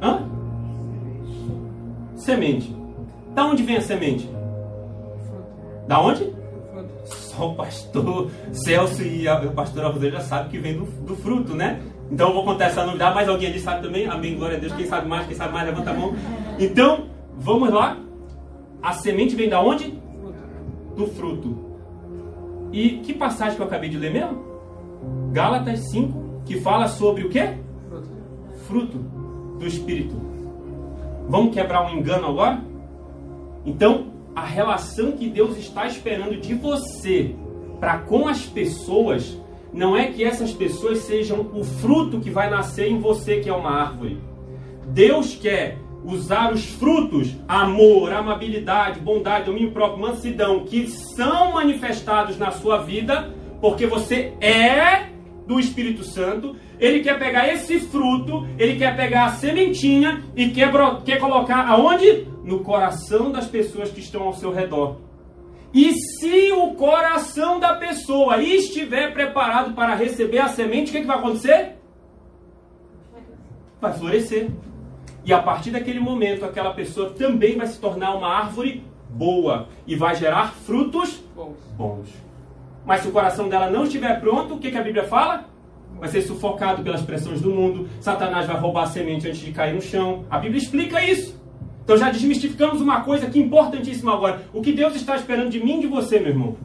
Hã? Semente. Da onde vem a semente? Da onde? Só o pastor Celso e a pastora Rosé já sabe que vem do, do fruto, né? Então eu vou contar essa novidade. Mais alguém ali sabe também? Amém, glória a Deus. Quem sabe mais, quem sabe mais, levanta a mão. Então, vamos lá. A semente vem da onde? Do fruto. E que passagem que eu acabei de ler mesmo? Gálatas 5, que fala sobre o quê? Fruto do Espírito. Vamos quebrar um engano agora? Então, a relação que Deus está esperando de você para com as pessoas não é que essas pessoas sejam o fruto que vai nascer em você, que é uma árvore. Deus quer usar os frutos, amor, amabilidade, bondade, domínio próprio, mansidão, que são manifestados na sua vida, porque você é do Espírito Santo. Ele quer pegar esse fruto, ele quer pegar a sementinha e quer, quer colocar aonde? No coração das pessoas que estão ao seu redor. E se o coração da pessoa estiver preparado para receber a semente, o que, é que vai acontecer? Vai florescer. E a partir daquele momento, aquela pessoa também vai se tornar uma árvore boa e vai gerar frutos bons. Mas se o coração dela não estiver pronto, o que, que a Bíblia fala? Vai ser sufocado pelas pressões do mundo. Satanás vai roubar a semente antes de cair no chão. A Bíblia explica isso. Então já desmistificamos uma coisa que é importantíssima agora. O que Deus está esperando de mim e de você, meu irmão?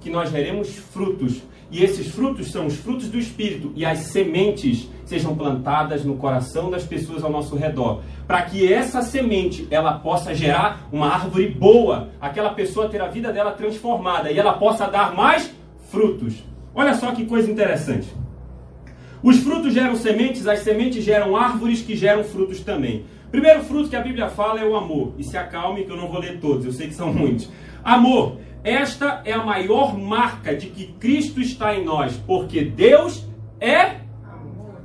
Que nós geremos frutos. E esses frutos são os frutos do Espírito. E as sementes sejam plantadas no coração das pessoas ao nosso redor. Para que essa semente ela possa gerar uma árvore boa. Aquela pessoa ter a vida dela transformada. E ela possa dar mais frutos. Olha só que coisa interessante. Os frutos geram sementes, as sementes geram árvores que geram frutos também. Primeiro fruto que a Bíblia fala é o amor. E se acalme que eu não vou ler todos, eu sei que são muitos. Amor. Esta é a maior marca de que Cristo está em nós, porque Deus é amor.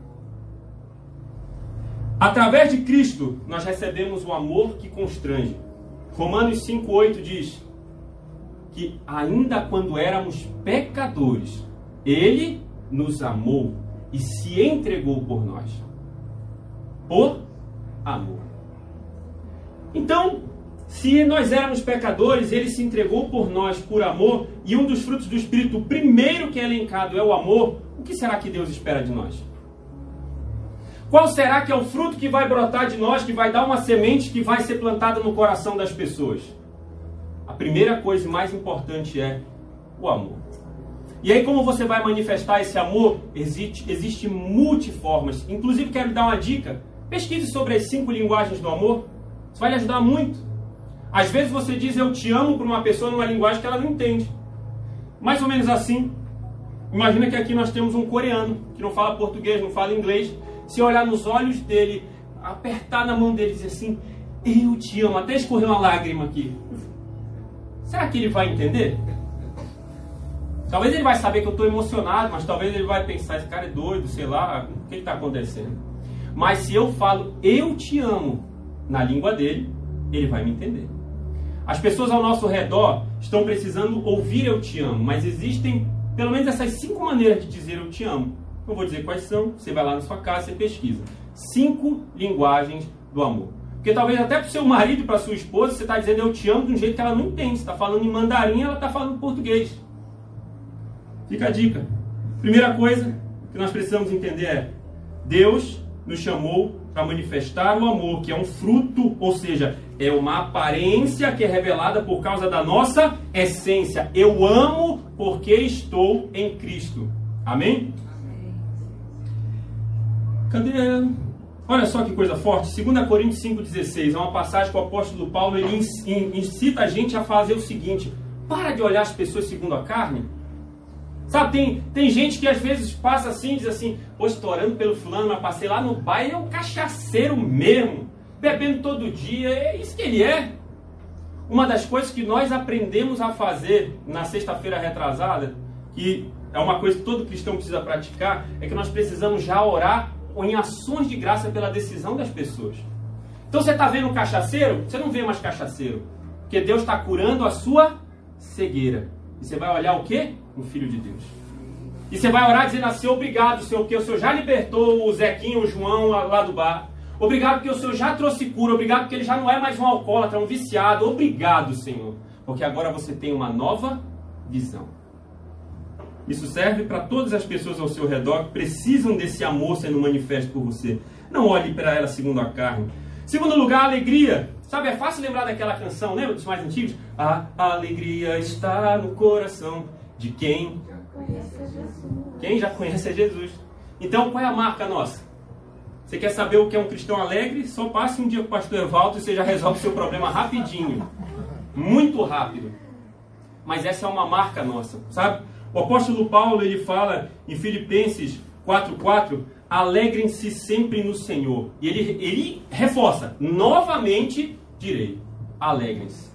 Através de Cristo, nós recebemos o amor que constrange. Romanos 5,8 diz que ainda quando éramos pecadores, Ele nos amou e se entregou por nós. Por amor. Então, se nós éramos pecadores, ele se entregou por nós por amor, e um dos frutos do Espírito, o primeiro que é elencado é o amor, o que será que Deus espera de nós? Qual será que é o fruto que vai brotar de nós, que vai dar uma semente que vai ser plantada no coração das pessoas? A primeira coisa mais importante é o amor. E aí, como você vai manifestar esse amor? Existe, existe multiformas. Inclusive, quero dar uma dica. Pesquise sobre as cinco linguagens do amor. Isso vai lhe ajudar muito. Às vezes você diz eu te amo para uma pessoa numa linguagem que ela não entende. Mais ou menos assim. Imagina que aqui nós temos um coreano que não fala português, não fala inglês. Se olhar nos olhos dele, apertar na mão dele e dizer assim: Eu te amo, até escorrer uma lágrima aqui. Será que ele vai entender? Talvez ele vai saber que eu estou emocionado, mas talvez ele vai pensar, esse cara é doido, sei lá, o que está acontecendo. Mas se eu falo eu te amo na língua dele, ele vai me entender. As pessoas ao nosso redor estão precisando ouvir eu te amo, mas existem pelo menos essas cinco maneiras de dizer eu te amo. Eu vou dizer quais são, você vai lá na sua casa e pesquisa. Cinco linguagens do amor. Porque talvez até para o seu marido para sua esposa você está dizendo eu te amo de um jeito que ela não entende. Você está falando em mandarim, ela está falando português. Fica a dica. Primeira coisa que nós precisamos entender é: Deus nos chamou para manifestar o amor, que é um fruto, ou seja, é uma aparência que é revelada por causa da nossa essência. Eu amo porque estou em Cristo. Amém? Cadê? Olha só que coisa forte. 2 Coríntios 5,16 é uma passagem que o apóstolo Paulo ele incita a gente a fazer o seguinte: para de olhar as pessoas segundo a carne Sabe, tem, tem gente que às vezes passa assim, diz assim, pô, estou orando pelo fulano, mas passei lá no baile, é um cachaceiro mesmo, bebendo todo dia, é isso que ele é. Uma das coisas que nós aprendemos a fazer na sexta-feira retrasada que é uma coisa que todo cristão precisa praticar, é que nós precisamos já orar em ações de graça pela decisão das pessoas. Então você está vendo um cachaceiro, você não vê mais cachaceiro. Porque Deus está curando a sua cegueira. E você vai olhar o quê? Um filho de Deus. E você vai orar dizendo assim, obrigado, Senhor, porque o Senhor já libertou o Zequinho, o João lá do bar. Obrigado porque o Senhor já trouxe cura. Obrigado porque ele já não é mais um alcoólatra, um viciado. Obrigado, Senhor. Porque agora você tem uma nova visão. Isso serve para todas as pessoas ao seu redor que precisam desse amor sendo manifesto por você. Não olhe para ela segundo a carne. Segundo lugar, alegria. Sabe, é fácil lembrar daquela canção, lembra dos mais antigos? A alegria está no coração de quem? Quem já conhece Jesus. Então, qual é a marca nossa? Você quer saber o que é um cristão alegre? Só passe um dia com o pastor Evaldo e você já resolve seu problema rapidinho. Muito rápido. Mas essa é uma marca nossa, sabe? O apóstolo Paulo, ele fala em Filipenses 4:4, alegrem-se sempre no Senhor. E ele, ele reforça, novamente direi, alegrem-se.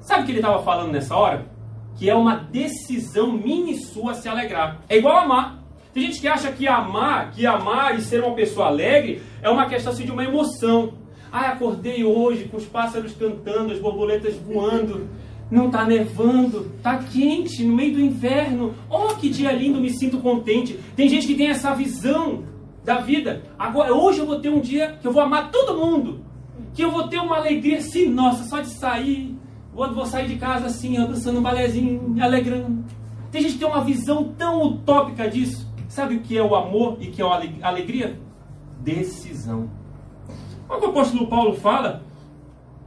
Sabe o que ele estava falando nessa hora? Que é uma decisão minha e sua se alegrar. É igual amar. Tem gente que acha que amar, que amar e ser uma pessoa alegre é uma questão assim, de uma emoção. Ah, acordei hoje com os pássaros cantando, as borboletas voando, não está nevando, está quente, no meio do inverno. Oh, que dia lindo, me sinto contente. Tem gente que tem essa visão da vida. Agora, hoje eu vou ter um dia que eu vou amar todo mundo que eu vou ter uma alegria assim, nossa, só de sair, vou, vou sair de casa assim, dançando um balézinho, me alegrando. Tem gente que tem uma visão tão utópica disso. Sabe o que é o amor e que é a alegria? Decisão. Olha o que o apóstolo Paulo fala,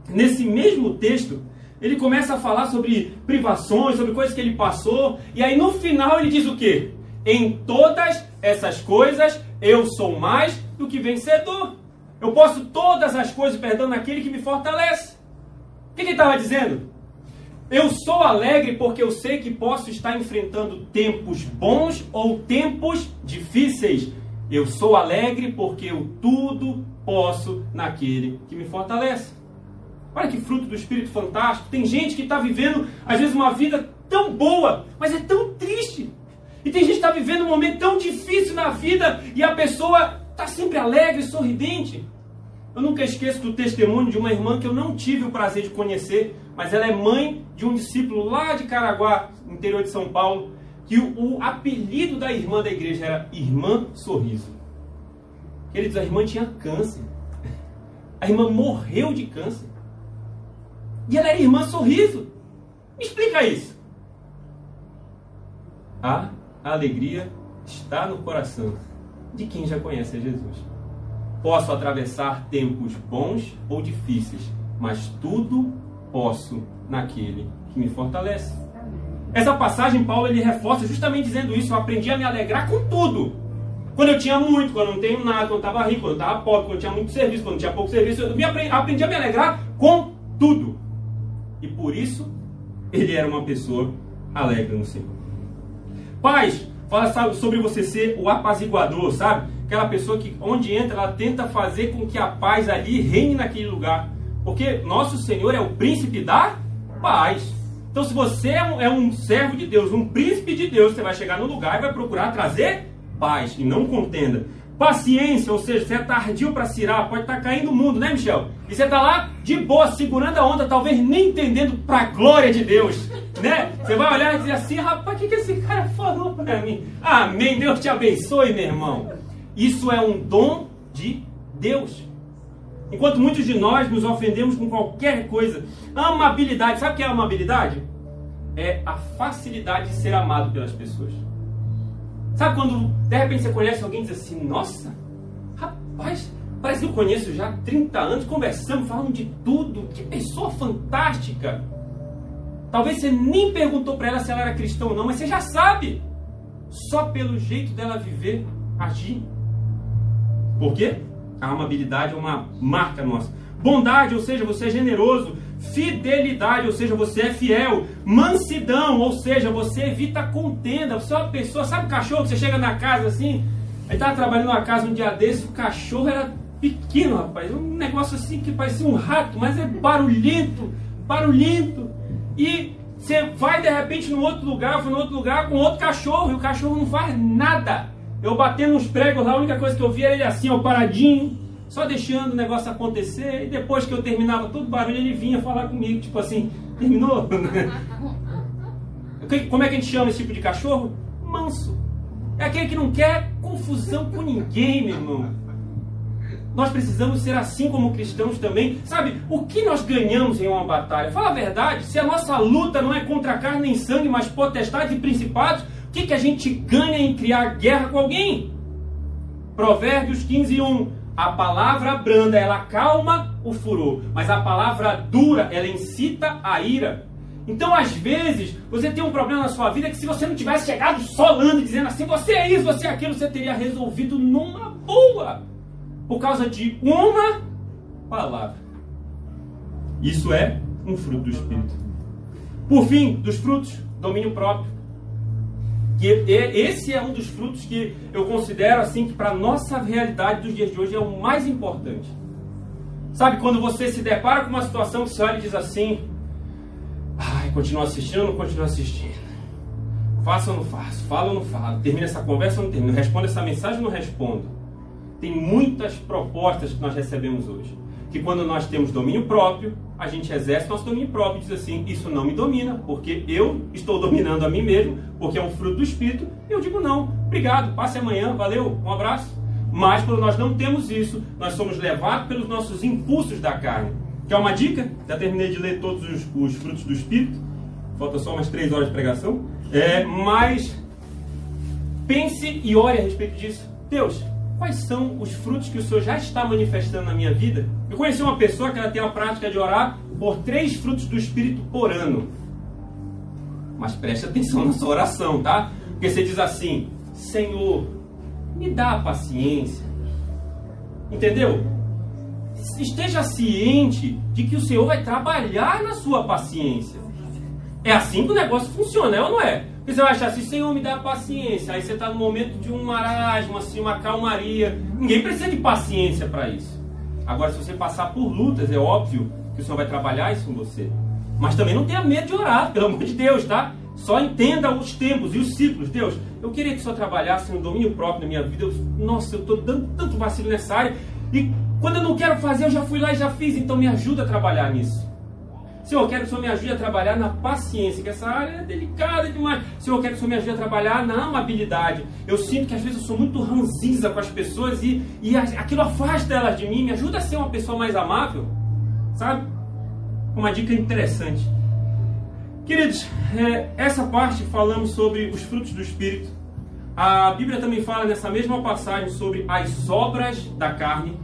nesse mesmo texto, ele começa a falar sobre privações, sobre coisas que ele passou, e aí no final ele diz o quê? Em todas essas coisas eu sou mais do que vencedor. Eu posso todas as coisas, perdão, naquele que me fortalece. O que ele estava dizendo? Eu sou alegre porque eu sei que posso estar enfrentando tempos bons ou tempos difíceis. Eu sou alegre porque eu tudo posso naquele que me fortalece. Olha que fruto do Espírito fantástico. Tem gente que está vivendo, às vezes, uma vida tão boa, mas é tão triste. E tem gente que está vivendo um momento tão difícil na vida e a pessoa está sempre alegre, sorridente. Eu nunca esqueço do testemunho de uma irmã que eu não tive o prazer de conhecer, mas ela é mãe de um discípulo lá de Caraguá, interior de São Paulo, que o, o apelido da irmã da igreja era Irmã Sorriso. Queridos, a irmã tinha câncer. A irmã morreu de câncer. E ela era Irmã Sorriso. Me explica isso. A alegria está no coração de quem já conhece a Jesus. Posso atravessar tempos bons ou difíceis, mas tudo posso naquele que me fortalece. Essa passagem, Paulo, ele reforça justamente dizendo isso. Eu aprendi a me alegrar com tudo. Quando eu tinha muito, quando eu não tenho nada, quando eu estava rico, quando eu estava pobre, quando eu tinha muito serviço, quando eu tinha pouco serviço, eu me aprendi, aprendi a me alegrar com tudo. E por isso, ele era uma pessoa alegre no Senhor. Paz, fala sobre você ser o apaziguador, sabe? Aquela pessoa que, onde entra, ela tenta fazer com que a paz ali reine naquele lugar. Porque nosso Senhor é o príncipe da paz. Então, se você é um, é um servo de Deus, um príncipe de Deus, você vai chegar no lugar e vai procurar trazer paz e não contenda. Paciência, ou seja, você é tardio para cirar, pode estar tá caindo o mundo, né, Michel? E você está lá de boa, segurando a onda, talvez nem entendendo para a glória de Deus, né? Você vai olhar e dizer assim, rapaz, o que, que esse cara falou para mim? Amém, Deus te abençoe, meu irmão. Isso é um dom de Deus. Enquanto muitos de nós nos ofendemos com qualquer coisa, amabilidade, sabe o que é amabilidade? É a facilidade de ser amado pelas pessoas. Sabe quando de repente você conhece alguém e diz assim: Nossa, rapaz, parece que eu conheço já há 30 anos, conversamos, falamos de tudo, que pessoa fantástica. Talvez você nem perguntou para ela se ela era cristã ou não, mas você já sabe, só pelo jeito dela viver, agir. Por quê? A amabilidade é uma marca nossa. Bondade, ou seja, você é generoso. Fidelidade, ou seja, você é fiel. Mansidão, ou seja, você evita contenda. Você é uma pessoa, sabe cachorro que você chega na casa assim? Aí estava trabalhando numa casa um dia desse, o cachorro era pequeno, rapaz. Um negócio assim que parecia um rato, mas é barulhento, barulhento. E Você vai de repente no outro lugar, foi no outro lugar com outro cachorro e o cachorro não faz nada. Eu batendo uns pregos lá, a única coisa que eu via era ele assim, ó, paradinho, só deixando o negócio acontecer. E depois que eu terminava todo o barulho, ele vinha falar comigo, tipo assim, terminou? Como é que a gente chama esse tipo de cachorro? Manso. É aquele que não quer confusão com ninguém, meu irmão. Nós precisamos ser assim como cristãos também. Sabe, o que nós ganhamos em uma batalha? Fala a verdade, se a nossa luta não é contra carne nem sangue, mas potestades e principados, que, que a gente ganha em criar guerra com alguém? Provérbios 15, 1. A palavra branda, ela calma o furor, mas a palavra dura, ela incita a ira. Então, às vezes, você tem um problema na sua vida que se você não tivesse chegado solando e dizendo assim, você é isso, você é aquilo, você teria resolvido numa boa. Por causa de uma palavra. Isso é um fruto do Espírito. Por fim, dos frutos, domínio próprio. Que esse é um dos frutos que eu considero assim que para nossa realidade dos dias de hoje é o mais importante. Sabe quando você se depara com uma situação que você olha e diz assim: Ai, continua assistindo ou não continua assistindo? Faço ou não faço? Falo ou não falo? Termina essa conversa ou não termina? Responde essa mensagem ou não respondo? Tem muitas propostas que nós recebemos hoje. Que quando nós temos domínio próprio, a gente exerce nosso domínio próprio diz assim: Isso não me domina, porque eu estou dominando a mim mesmo, porque é um fruto do Espírito. Eu digo: Não, obrigado, passe amanhã, valeu, um abraço. Mas quando nós não temos isso, nós somos levados pelos nossos impulsos da carne Quer uma dica? Já terminei de ler todos os, os frutos do Espírito. Falta só umas três horas de pregação. É, mas pense e ore a respeito disso. Deus, quais são os frutos que o Senhor já está manifestando na minha vida? Eu conheci uma pessoa que ela tem a prática de orar por três frutos do Espírito por ano. Mas preste atenção na sua oração, tá? Porque você diz assim: Senhor, me dá paciência. Entendeu? esteja ciente de que o Senhor vai trabalhar na sua paciência. É assim que o negócio funciona, é ou não é? Você vai achar assim, Senhor, me dá paciência. Aí você está no momento de um marasmo, assim, uma calmaria. Ninguém precisa de paciência para isso. Agora, se você passar por lutas, é óbvio que o Senhor vai trabalhar isso com você. Mas também não tenha medo de orar, pelo amor de Deus, tá? Só entenda os tempos e os ciclos. Deus, eu queria que o Senhor trabalhasse no domínio próprio na minha vida. Eu, nossa, eu estou dando tanto vacilo nessa área. E quando eu não quero fazer, eu já fui lá e já fiz, então me ajuda a trabalhar nisso. Senhor, eu quero que o Senhor me ajude a trabalhar na paciência, que essa área é delicada demais. Senhor, eu quero que o Senhor me ajude a trabalhar na amabilidade. Eu sinto que às vezes eu sou muito ranzinza com as pessoas e, e aquilo afasta elas de mim. Me ajuda a ser uma pessoa mais amável. Sabe? Uma dica interessante. Queridos, é, essa parte falamos sobre os frutos do Espírito. A Bíblia também fala nessa mesma passagem sobre as obras da carne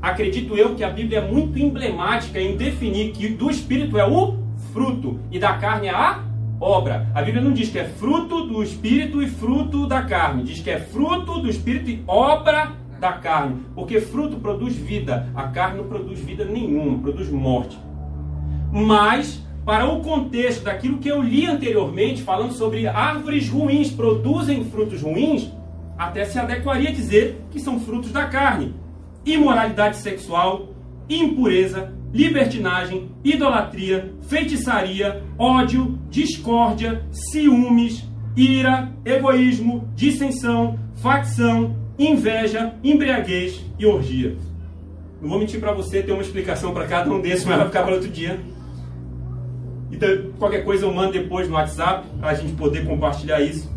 acredito eu que a Bíblia é muito emblemática em definir que do Espírito é o fruto e da carne é a obra. A Bíblia não diz que é fruto do Espírito e fruto da carne, diz que é fruto do Espírito e obra da carne, porque fruto produz vida, a carne não produz vida nenhuma, produz morte. Mas para o contexto daquilo que eu li anteriormente, falando sobre árvores ruins produzem frutos ruins, até se adequaria dizer que são frutos da carne imoralidade sexual, impureza, libertinagem, idolatria, feitiçaria, ódio, discórdia, ciúmes, ira, egoísmo, dissensão, facção, inveja, embriaguez e orgia. Não vou mentir para você, tem uma explicação para cada um desses, mas vai ficar para outro dia. Então, qualquer coisa eu mando depois no WhatsApp para a gente poder compartilhar isso.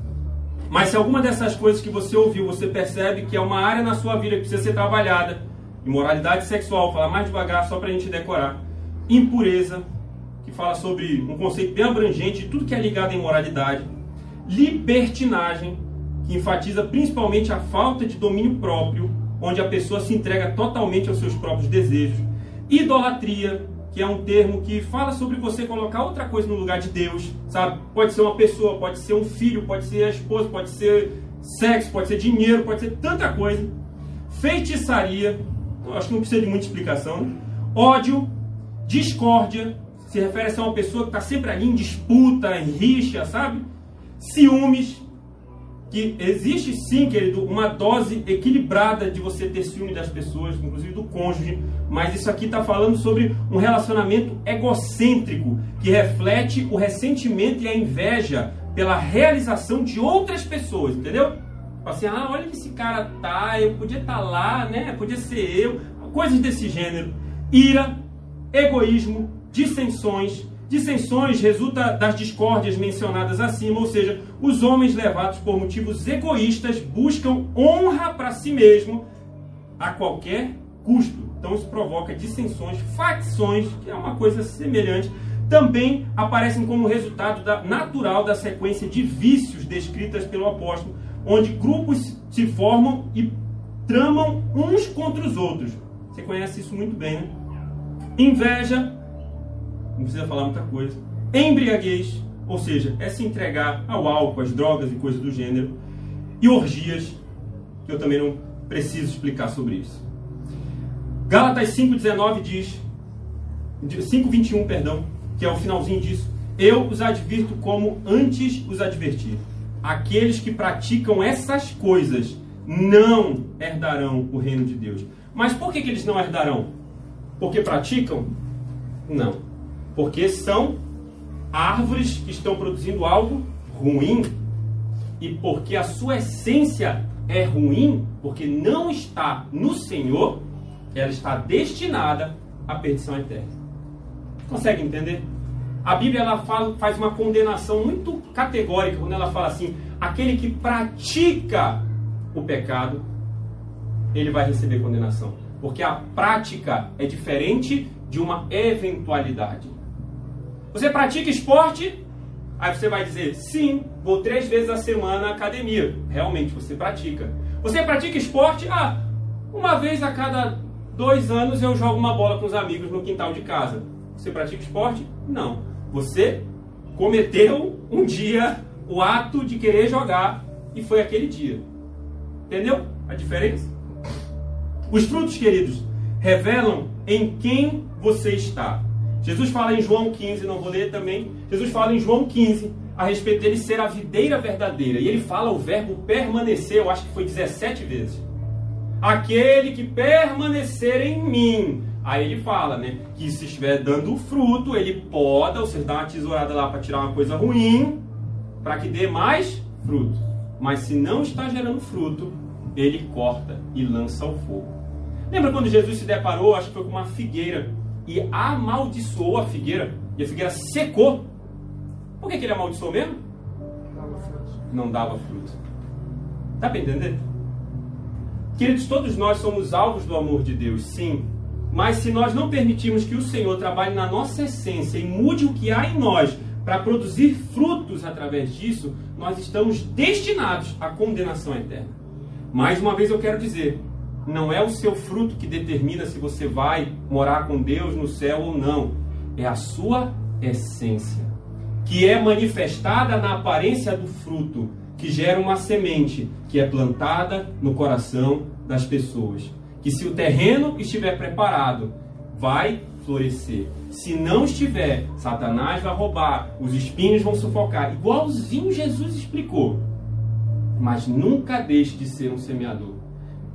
Mas se alguma dessas coisas que você ouviu, você percebe que é uma área na sua vida que precisa ser trabalhada, imoralidade sexual, falar mais devagar só para a gente decorar, impureza, que fala sobre um conceito bem abrangente de tudo que é ligado à imoralidade, libertinagem, que enfatiza principalmente a falta de domínio próprio, onde a pessoa se entrega totalmente aos seus próprios desejos, idolatria, que é um termo que fala sobre você colocar outra coisa no lugar de Deus, sabe? Pode ser uma pessoa, pode ser um filho, pode ser a esposa, pode ser sexo, pode ser dinheiro, pode ser tanta coisa. Feitiçaria, acho que não precisa de muita explicação. Ódio, discórdia, se refere a ser uma pessoa que está sempre ali em disputa, em rixa, sabe? Ciúmes, que existe sim, querido, uma dose equilibrada de você ter ciúme das pessoas, inclusive do cônjuge, mas isso aqui está falando sobre um relacionamento egocêntrico que reflete o ressentimento e a inveja pela realização de outras pessoas, entendeu? Assim, ah, olha que esse cara tá, eu podia estar tá lá, né? Podia ser eu, coisas desse gênero. Ira, egoísmo, dissensões, Dissensões resulta das discórdias mencionadas acima, ou seja, os homens levados por motivos egoístas buscam honra para si mesmo a qualquer custo. Então isso provoca dissensões, facções, que é uma coisa semelhante, também aparecem como resultado da, natural da sequência de vícios descritas pelo apóstolo, onde grupos se formam e tramam uns contra os outros. Você conhece isso muito bem, né? Inveja, não precisa falar muita coisa. Embriaguez, ou seja, é se entregar ao álcool, às drogas e coisas do gênero. E orgias, que eu também não preciso explicar sobre isso. Gálatas 5,19 diz, 5,21, perdão, que é o finalzinho disso. Eu os advirto como antes os adverti. Aqueles que praticam essas coisas não herdarão o reino de Deus. Mas por que, que eles não herdarão? Porque praticam? Não porque são árvores que estão produzindo algo ruim e porque a sua essência é ruim, porque não está no Senhor, ela está destinada à perdição eterna. Consegue entender? A Bíblia ela fala, faz uma condenação muito categórica quando ela fala assim: aquele que pratica o pecado, ele vai receber condenação. Porque a prática é diferente de uma eventualidade. Você pratica esporte? Aí você vai dizer, sim, vou três vezes a semana à academia. Realmente, você pratica. Você pratica esporte? Ah, uma vez a cada dois anos eu jogo uma bola com os amigos no quintal de casa. Você pratica esporte? Não. Você cometeu um dia o ato de querer jogar e foi aquele dia. Entendeu a diferença? Os frutos, queridos, revelam em quem você está. Jesus fala em João 15, não vou ler também. Jesus fala em João 15 a respeito dele ser a videira verdadeira. E ele fala o verbo permanecer, eu acho que foi 17 vezes. Aquele que permanecer em mim. Aí ele fala, né? Que se estiver dando fruto, ele poda, ou seja, dá uma tesourada lá para tirar uma coisa ruim, para que dê mais fruto. Mas se não está gerando fruto, ele corta e lança ao fogo. Lembra quando Jesus se deparou, acho que foi com uma figueira e amaldiçoou a figueira, e a figueira secou. Por que, que ele amaldiçoou mesmo? Não dava fruto. Tá para entender? Queridos, todos nós somos alvos do amor de Deus, sim. Mas se nós não permitirmos que o Senhor trabalhe na nossa essência e mude o que há em nós para produzir frutos através disso, nós estamos destinados à condenação eterna. Mais uma vez eu quero dizer, não é o seu fruto que determina se você vai morar com Deus no céu ou não. É a sua essência, que é manifestada na aparência do fruto, que gera uma semente que é plantada no coração das pessoas. Que se o terreno estiver preparado, vai florescer. Se não estiver, Satanás vai roubar, os espinhos vão sufocar, igualzinho Jesus explicou. Mas nunca deixe de ser um semeador.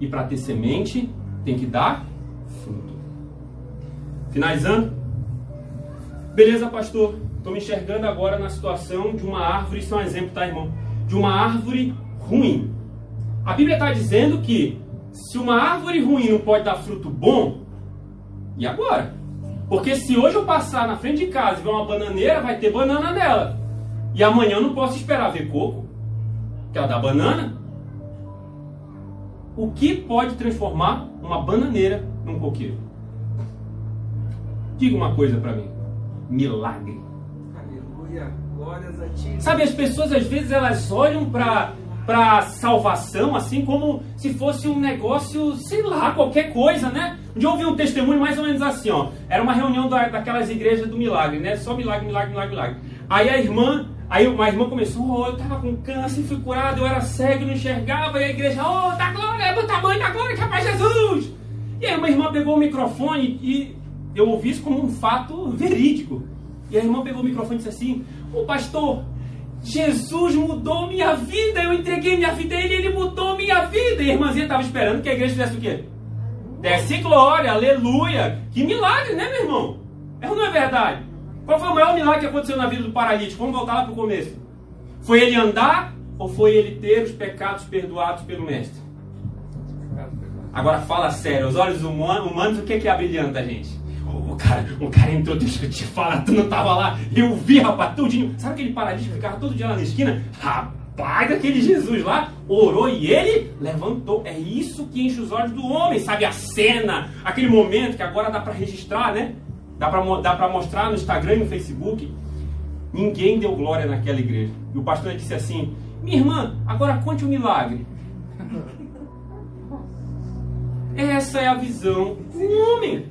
E para ter semente, tem que dar fruto. Finalizando. Beleza, pastor? Estou me enxergando agora na situação de uma árvore, isso é um exemplo, tá, irmão? De uma árvore ruim. A Bíblia está dizendo que se uma árvore ruim não pode dar fruto bom, e agora? Porque se hoje eu passar na frente de casa e ver uma bananeira, vai ter banana nela. E amanhã eu não posso esperar ver coco, que ela dá banana o que pode transformar uma bananeira num coqueiro? Diga uma coisa para mim. Milagre. Aleluia. Glórias a ti. Sabe, as pessoas às vezes elas olham para para salvação assim como se fosse um negócio, sei lá, qualquer coisa, né? Um dia eu ouvi um testemunho mais ou menos assim, ó. Era uma reunião da, daquelas igrejas do milagre, né? Só milagre, milagre, milagre, milagre. Aí a irmã Aí uma irmã começou, oh, eu estava com câncer, fui curado, eu era cego, não enxergava, e a igreja, oh, da glória, é do tamanho da glória que é para Jesus. E aí uma irmã pegou o microfone e eu ouvi isso como um fato verídico. E a irmã pegou o microfone e disse assim, o pastor, Jesus mudou minha vida, eu entreguei minha vida a Ele, Ele mudou minha vida. E a irmãzinha estava esperando que a igreja fizesse o quê? Desce glória, aleluia. Que milagre, né, meu irmão? É ou não é verdade? Qual foi o maior milagre que aconteceu na vida do paralítico? Vamos voltar lá para o começo. Foi ele andar ou foi ele ter os pecados perdoados pelo Mestre? Agora fala sério, os olhos humanos, o que é que abrilhanta a gente? O cara, o cara entrou, deixa eu te falar, tu não tava lá, eu vi, rapaz, tudinho. Sabe aquele paralítico que ficava todo dia lá na esquina? Rapaz, aquele Jesus lá orou e ele levantou. É isso que enche os olhos do homem, sabe? A cena, aquele momento que agora dá para registrar, né? Dá para mostrar no Instagram e no Facebook. Ninguém deu glória naquela igreja. E o pastor disse assim: Minha irmã, agora conte um milagre. Essa é a visão do homem.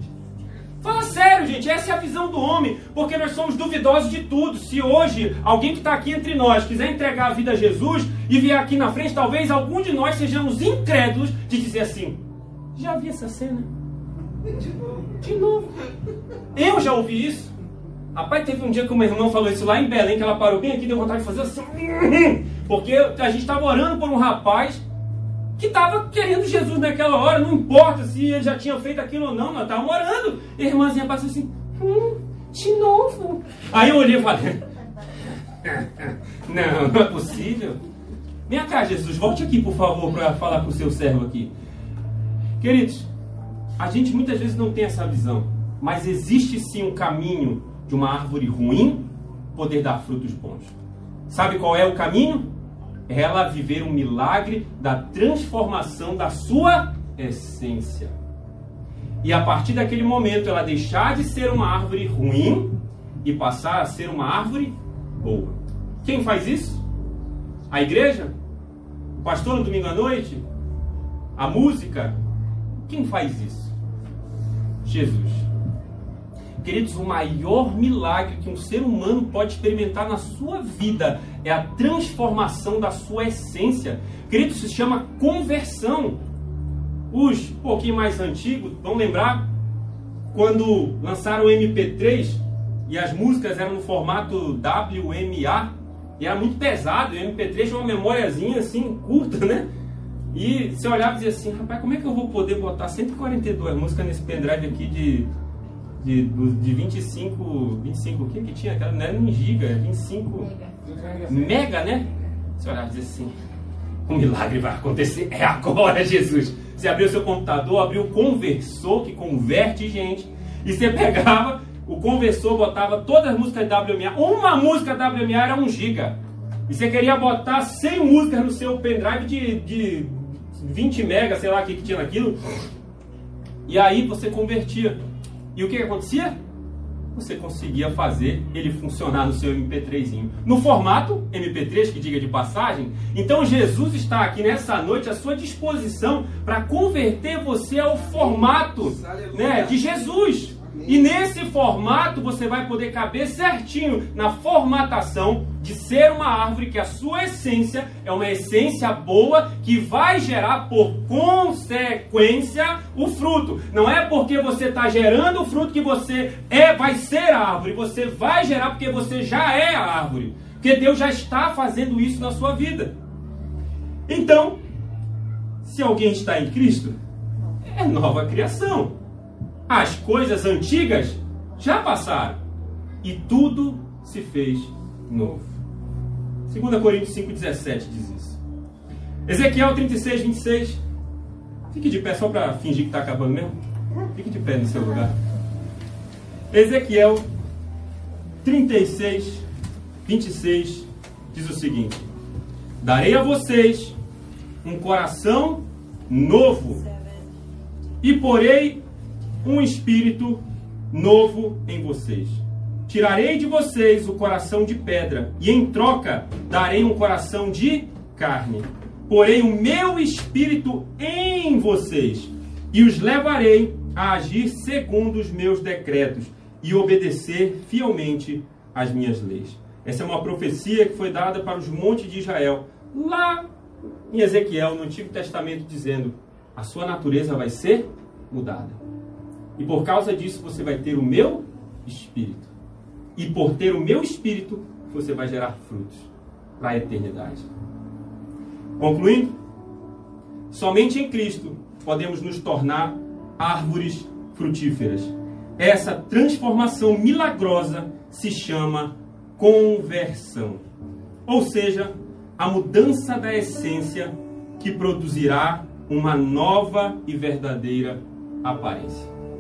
Fala sério, gente, essa é a visão do homem, porque nós somos duvidosos de tudo. Se hoje alguém que está aqui entre nós quiser entregar a vida a Jesus e vier aqui na frente, talvez algum de nós sejamos incrédulos de dizer assim: Já vi essa cena? De novo. Eu já ouvi isso. Rapaz, teve um dia que uma irmã falou isso lá em Belém, que ela parou bem aqui deu vontade de fazer assim. Porque a gente estava orando por um rapaz que estava querendo Jesus naquela hora, não importa se ele já tinha feito aquilo ou não, nós estávamos orando. E a irmãzinha passou assim, hum, de novo. Aí eu olhei e falei, não, não é possível. Vem cá, Jesus, volte aqui, por favor, para falar com o seu servo aqui. Queridos, a gente muitas vezes não tem essa visão, mas existe sim um caminho de uma árvore ruim poder dar frutos bons. Sabe qual é o caminho? ela viver um milagre da transformação da sua essência. E a partir daquele momento ela deixar de ser uma árvore ruim e passar a ser uma árvore boa. Quem faz isso? A igreja? O pastor no domingo à noite? A música? Quem faz isso? Jesus. Queridos, o maior milagre que um ser humano pode experimentar na sua vida é a transformação da sua essência. Queridos, se chama conversão. Os um pouquinho mais antigos vão lembrar quando lançaram o MP3 e as músicas eram no formato WMA e era muito pesado. O MP3 tinha uma memóriazinha assim curta, né? E você olhava e dizia assim, rapaz, como é que eu vou poder botar 142 músicas nesse pendrive aqui de de, de 25, 25, o que que tinha? Não era em giga, 25 mega, mega né? Você olhar e dizer assim, um milagre vai acontecer, é agora Jesus. Você abriu seu computador, abriu o conversor, que converte gente, e você pegava o conversor, botava todas as músicas WMA, uma música WMA era 1 giga. E você queria botar 100 músicas no seu pendrive de, de 20 mega, sei lá o que, que tinha naquilo. E aí você convertia. E o que, que acontecia? Você conseguia fazer ele funcionar no seu MP3. No formato MP3, que diga de passagem. Então Jesus está aqui nessa noite à sua disposição para converter você ao formato né, de Jesus. E nesse formato você vai poder caber certinho na formatação de ser uma árvore que a sua essência é uma essência boa que vai gerar por consequência o fruto. Não é porque você está gerando o fruto que você é, vai ser a árvore. Você vai gerar porque você já é a árvore. Porque Deus já está fazendo isso na sua vida. Então, se alguém está em Cristo, é nova criação. As coisas antigas já passaram e tudo se fez novo. 2 Coríntios 5,17 diz isso. Ezequiel 36, 26. Fique de pé só para fingir que está acabando mesmo. Fique de pé no seu lugar. Ezequiel 36, 26 diz o seguinte: Darei a vocês um coração novo e porei um espírito novo em vocês. Tirarei de vocês o coração de pedra, e em troca darei um coração de carne. Porei o meu espírito em vocês, e os levarei a agir segundo os meus decretos e obedecer fielmente às minhas leis. Essa é uma profecia que foi dada para os montes de Israel, lá em Ezequiel, no Antigo Testamento, dizendo: a sua natureza vai ser mudada. E por causa disso você vai ter o meu espírito. E por ter o meu espírito, você vai gerar frutos. para a eternidade. Concluindo, somente em Cristo podemos nos tornar árvores frutíferas. Essa transformação milagrosa se chama conversão. Ou seja, a mudança da essência que produzirá uma nova e verdadeira aparência.